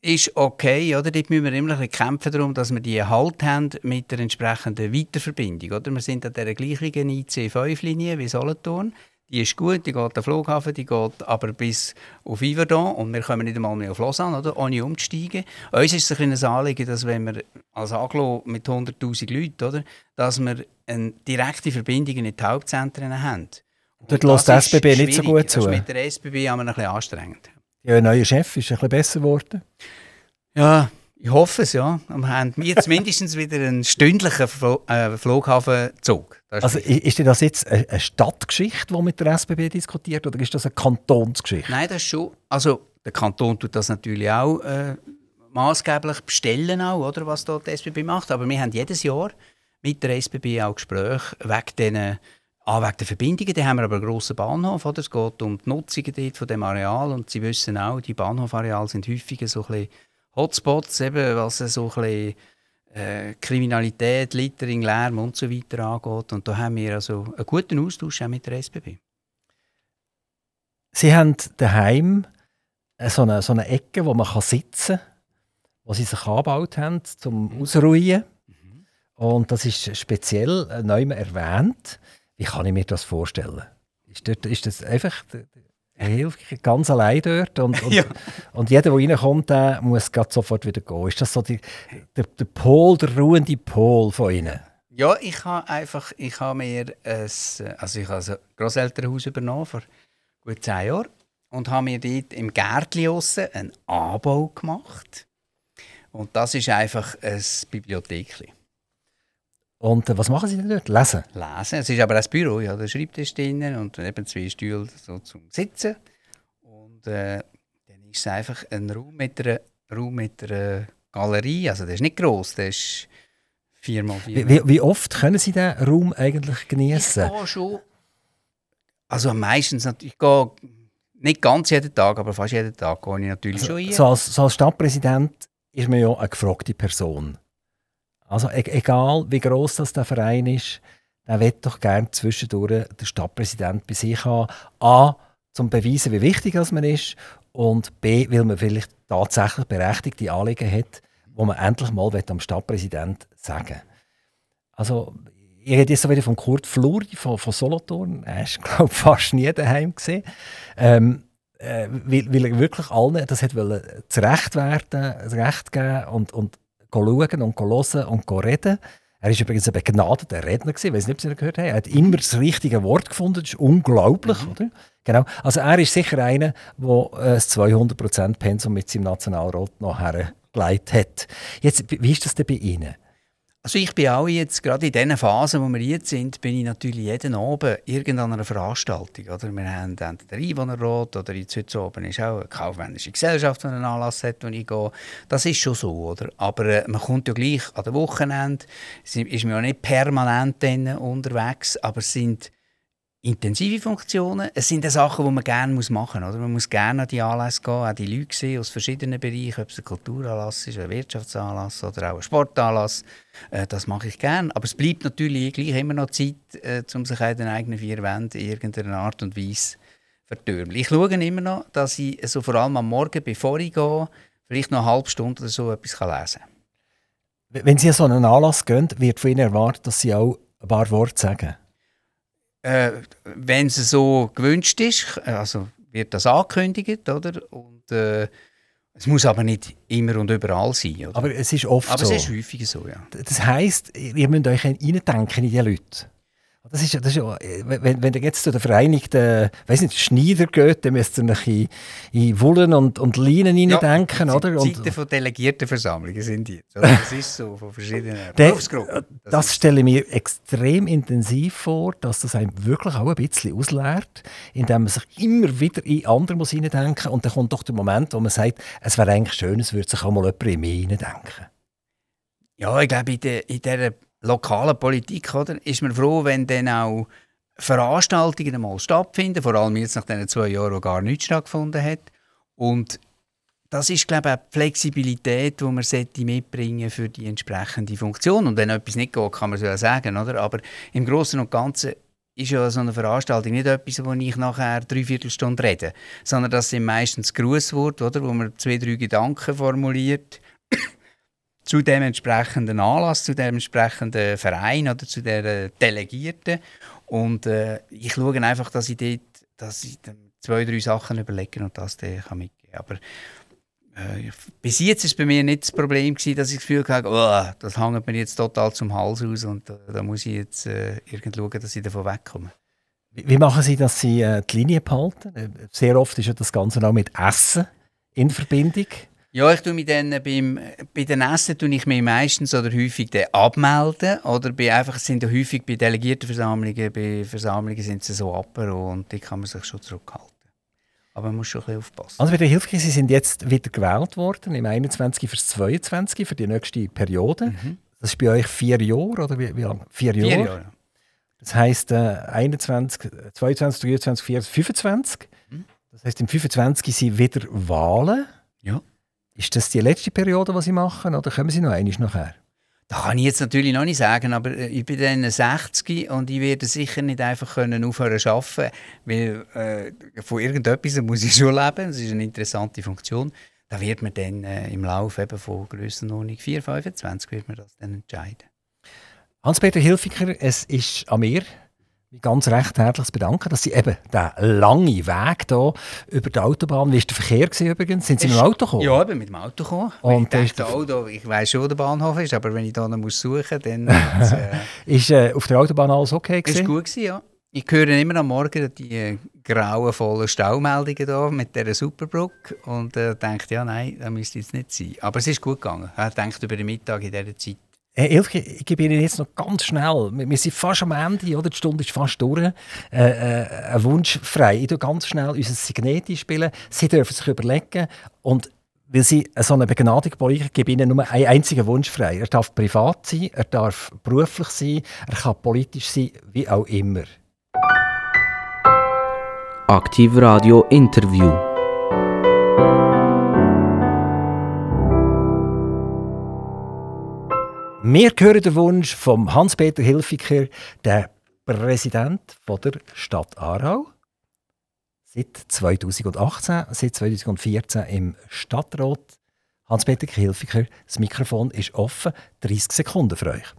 ist okay. Oder? Dort müssen wir immer ein bisschen kämpfen darum, dass wir die Halt haben mit der entsprechenden Weiterverbindung. Oder? Wir sind an dieser gleichen IC5-Linie wie Solothurn. Die ist gut, die geht an den Flughafen, die geht aber bis auf Yverdon und wir kommen nicht einmal mehr auf Lausanne, oder? ohne umzusteigen. Uns ist es ein kleines Anliegen, dass wenn wir als Aglo mit 100'000 Leuten, oder, dass wir eine direkte Verbindung in die Hauptzentren haben. Und Dort das lässt die SBB nicht so gut Das zu. ist mit der SBB haben wir ein bisschen anstrengend. Ihr neuer Chef ist ein bisschen besser geworden. Ja, ich hoffe es, ja. Wir haben jetzt mindestens wieder einen stündlichen äh, Flughafenzug. Also ist das jetzt eine Stadtgeschichte, die mit der SBB diskutiert oder ist das eine Kantonsgeschichte? Nein, das ist schon. Also, der Kanton tut das natürlich auch äh, maßgeblich bestellen, auch, oder, was dort die SBB macht. Aber wir haben jedes Jahr mit der SBB auch Gespräche wegen den Ah, wegen der Verbindungen, da haben wir aber einen grossen Bahnhof. Oder? Es geht um die Nutzungen dort von dem Areal. Und Sie wissen auch, die Bahnhofareale sind häufig so ein bisschen Hotspots, eben, was so ein bisschen äh, Kriminalität, Littering, Lärm und so weiter angeht. Und da haben wir also einen guten Austausch auch mit der SBB. Sie haben daheim so eine, so eine Ecke, wo man kann sitzen kann, wo sie sich angebaut haben, zum Ausruhen. Und das ist speziell äh, neu erwähnt. Wie kann ich mir das vorstellen? Ist, dort, ist das einfach er hilft ganz allein dort und, und, Ja. und jeder, der reinkommt, der muss grad sofort wieder gehen. Ist das so die, der, der Pol, der ruhende Pol von Ihnen? Ja, ich habe einfach, ich habe mir ein, also ich habe ein Grosselternhaus übernommen vor gut zehn Jahren und habe mir dort im Gärtchen aussen einen Anbau gemacht. Und das ist einfach ein Bibliothek. Und äh, was machen Sie denn dort? Lesen? Lesen. Es ist aber ein Büro, ja, der Schreibtisch drinnen und eben zwei Stühle so zum Sitzen. Und äh, dann ist es einfach ein Raum mit einer, Raum mit einer Galerie. Also der ist nicht gross, der ist vier mal vier. Wie, wie, oft können Sie diesen Raum eigentlich Ich genießen? gehe schon. Also meistens natürlich. Ich gehe nicht ganz jeden Tag, aber fast jeden Tag gehe ich natürlich schon rein. So als, so als Stadtpräsident ist man ja eine gefragte Person. Also e egal wie groß das der Verein ist, der will doch gerne zwischendurch den Stadtpräsident bei sich haben. A, zum beweisen, wie wichtig das man ist und B, weil man vielleicht tatsächlich berechtigte Anliegen hat, wo man endlich mal will am Stadtpräsident sagen Also ich rede jetzt so wieder von Kurt Fluri von, von Solothurn. Er ist, glaube ich, fast nie daheim gesehen. Ähm, äh, weil, weil er wirklich allen das hat wollen, zurecht werden, Recht geben und, und schauen und hören und reden. Er war übrigens ein begnadeter Redner, gewesen, ich weiß nicht, ob Sie ihn gehört haben. Er hat immer das richtige Wort gefunden, das ist unglaublich. Oder? Genau. Also er ist sicher einer, der äh, das 200% Pensum mit seinem Nationalrat noch hergelegt hat. Jetzt, wie ist das denn bei Ihnen? Also ich bin auch jetzt, gerade in diesen Phasen, wo wir jetzt sind, bin ich natürlich jeden Abend irgendeiner Veranstaltung. Oder? Wir haben dann den Einwohnerrat oder jetzt heute oben ist auch eine kaufmännische Gesellschaft, die einen Anlass hat, wo ich gehe. Das ist schon so, oder? Aber äh, man kommt ja gleich an den Wochenende, es ist man ja nicht permanent unterwegs, aber sind intensive Funktionen. Es sind Sachen, die man gerne machen muss. Oder? Man muss gerne an die Anlässe gehen, auch die Leute sehen aus verschiedenen Bereichen, ob es ein Kulturanlass ist, ein Wirtschaftsanlass oder auch ein Sportanlass. Äh, das mache ich gerne. Aber es bleibt natürlich gleich immer noch Zeit, äh, um sich in den eigenen vier Wänden in irgendeiner Art und Weise vertürmeln. Ich schaue immer noch, dass ich so vor allem am Morgen, bevor ich gehe, vielleicht noch eine halbe Stunde oder so etwas lesen kann. Wenn Sie an so einen Anlass gehen, wird von Ihnen erwartet, dass Sie auch ein paar Worte sagen. Äh, wenn es so gewünscht ist, also wird das angekündigt, oder? Und äh, es muss aber nicht immer und überall sein. Oder? Aber es ist oft aber so. es ist häufig so, ja. Das heisst, ihr müsst euch hineindenken in die Leute. Das ist, ja- das ist ja, wenn, wenn ihr jetzt zu der Vereinigten weiß nicht, Schneider geht, dann müsst ihr euch in, in Wullen und, und Leinen hineindenken, die oder? Und, Zeiten von Delegiertenversammlungen sind die jetzt. Oder? Das ist so, von verschiedenen Berufsgruppen. Das, stelle ich mir extrem intensiv vor, dass das einem wirklich auch ein bisschen ausleert, indem man sich immer wieder in andere muss hineindenken und dann kommt doch der Moment, wo man sagt, es wäre eigentlich schön, es würde sich auch mal jemand in mich hineindenken. Ja, ich glaube, in, der, in dieser lokalen Politik oder, ist man froh, wenn dann auch Veranstaltungen mal stattfinden, vor allem jetzt nach diesen zwei Jahren, wo gar nichts stattgefunden hat. Und das ist, glaube ich, auch die Flexibilität, die man mitbringen für die entsprechende Funktion. Und wenn etwas nicht geht, kann man es ja sagen, oder? Aber im Großen und Ganzen ist ja so eine Veranstaltung nicht etwas, wo ich nachher dreiviertel Stunde rede, sondern das sind meistens Grußworte, oder, wo man zwei, drei Gedanken formuliert zu dem entsprechenden Anlass, zu dem entsprechenden Verein oder zu der Delegierten. Und äh, ich schaue einfach, dass ich dort dass ich zwei, drei Sachen überlege und das dann kann mitgeben kann. Aber äh, bis jetzt war es bei mir nicht das Problem, gewesen, dass ich das Gefühl hatte, oh, das hängt mir jetzt total zum Hals aus und äh, da muss ich jetzt äh, irgendwie schauen, dass ich davon wegkomme. Wie wie machen Sie, dass Sie äh, die Linie behalten? Äh, Sehr oft ist ja das Ganze auch mit Essen in Verbindung. Ja, ich tue mich dann beim, bei den Essen tue ich mich meistens oder häufig dann abmelden. Oder bei einfach, sind ja häufig bei Delegiertenversammlungen, bei Versammlungen sind sie so Apero und die kann man sich schon zurückhalten. Aber man muss schon ein bisschen aufpassen. Also bei der Hilfe, Sie sind jetzt wieder gewählt worden, im 21 fürs 22 für die nächste Periode. Das ist bei euch vier Jahre oder wie, wie lang? Vier Jahre. Vier Jahre. Das heisst äh, 21, 22, 23, 24, 25. Das heisst, im 25 sind wieder Wahlen. Ja. Ist das die letzte Periode, die Sie machen, oder kommen Sie noch einmal nachher? Das kann ich jetzt natürlich noch nicht sagen, aber äh, ich bin dann 60 und ich werde sicher nicht einfach können aufhören zu arbeiten, weil äh, von irgendetwas muss ich schon leben. Das ist eine interessante Funktion. Da wird man dann äh, im Laufe eben von Grössenordnung 4, 25 wird man das dann entscheiden. Hans-Peter Hilfiger, es ist an mir, mich ganz recht herzlich bedanken, dass Sie eben den langen Weg hier über die Autobahn, wie war der Verkehr gewesen übrigens? Sind Sie mit dem Auto gekommen? Ja, ich bin mit dem Auto gekommen. Und ich da ist dachte, ich weiss schon, wo der Bahnhof ist, aber wenn ich da noch muss suchen muss, dann ist äh, Ist äh, auf der Autobahn alles okay ist gewesen? gut gewesen, ja. Ich höre immer am Morgen die äh, grauenvollen Staumeldungen da mit dieser Superbrücke und äh, denke, ja, nein, das müsste jetzt nicht sein. Aber es ist gut gegangen. Ich denke über den Mittag in dieser Zeit. Herr Ilke, ich gebe Ihnen jetzt noch ganz schnell, wir sind fast am Ende, oder? die Stunde ist fast durch, äh, äh, ein Wunsch frei. Ich tue ganz schnell unser Signeti spielen. Sie dürfen sich überlegen und weil Sie so eine begnadigte Politiker gebe Ihnen nur einen einzigen Wunsch frei. Er darf privat sein, er darf beruflich sein, er kann politisch sein, wie auch immer. Aktiv Radio Interview. Wir hören den Wunsch von Hans-Peter Hilfiger, der Präsident der Stadt Aarau. Seit 2018, seit 2014 im Stadtrat. Hans-Peter Hilfiger, das Mikrofon ist offen. 30 Sekunden für euch.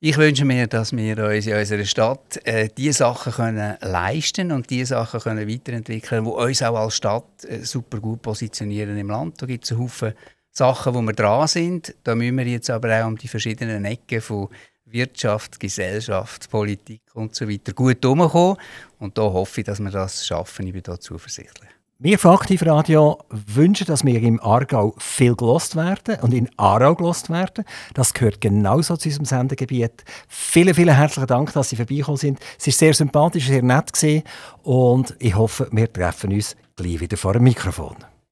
Ich wünsche mir, dass wir uns in unserer Stadt äh, die Sachen können leisten und die Sachen können weiterentwickeln, die uns auch als Stadt äh, super gut positionieren im Land. Da gibt es einen Haufen Sachen, wo wir dran sind. Da müssen wir jetzt aber auch um die verschiedenen Ecken von Wirtschaft, Gesellschaft, Politik und so weiter gut herumkommen. Und da hoffe ich, dass wir das schaffen. Ich bin da zuversichtlich. Wir von Aktiv Radio wünschen, dass wir im Aargau viel gelost werden und in Aarau gelost werden. Das gehört genauso zu unserem Sendegebiet. Vielen, vielen herzlichen Dank, dass Sie vorbeigekommen sind. Es war sehr sympathisch, sehr nett gewesen und ich hoffe, wir treffen uns gleich wieder vor dem Mikrofon.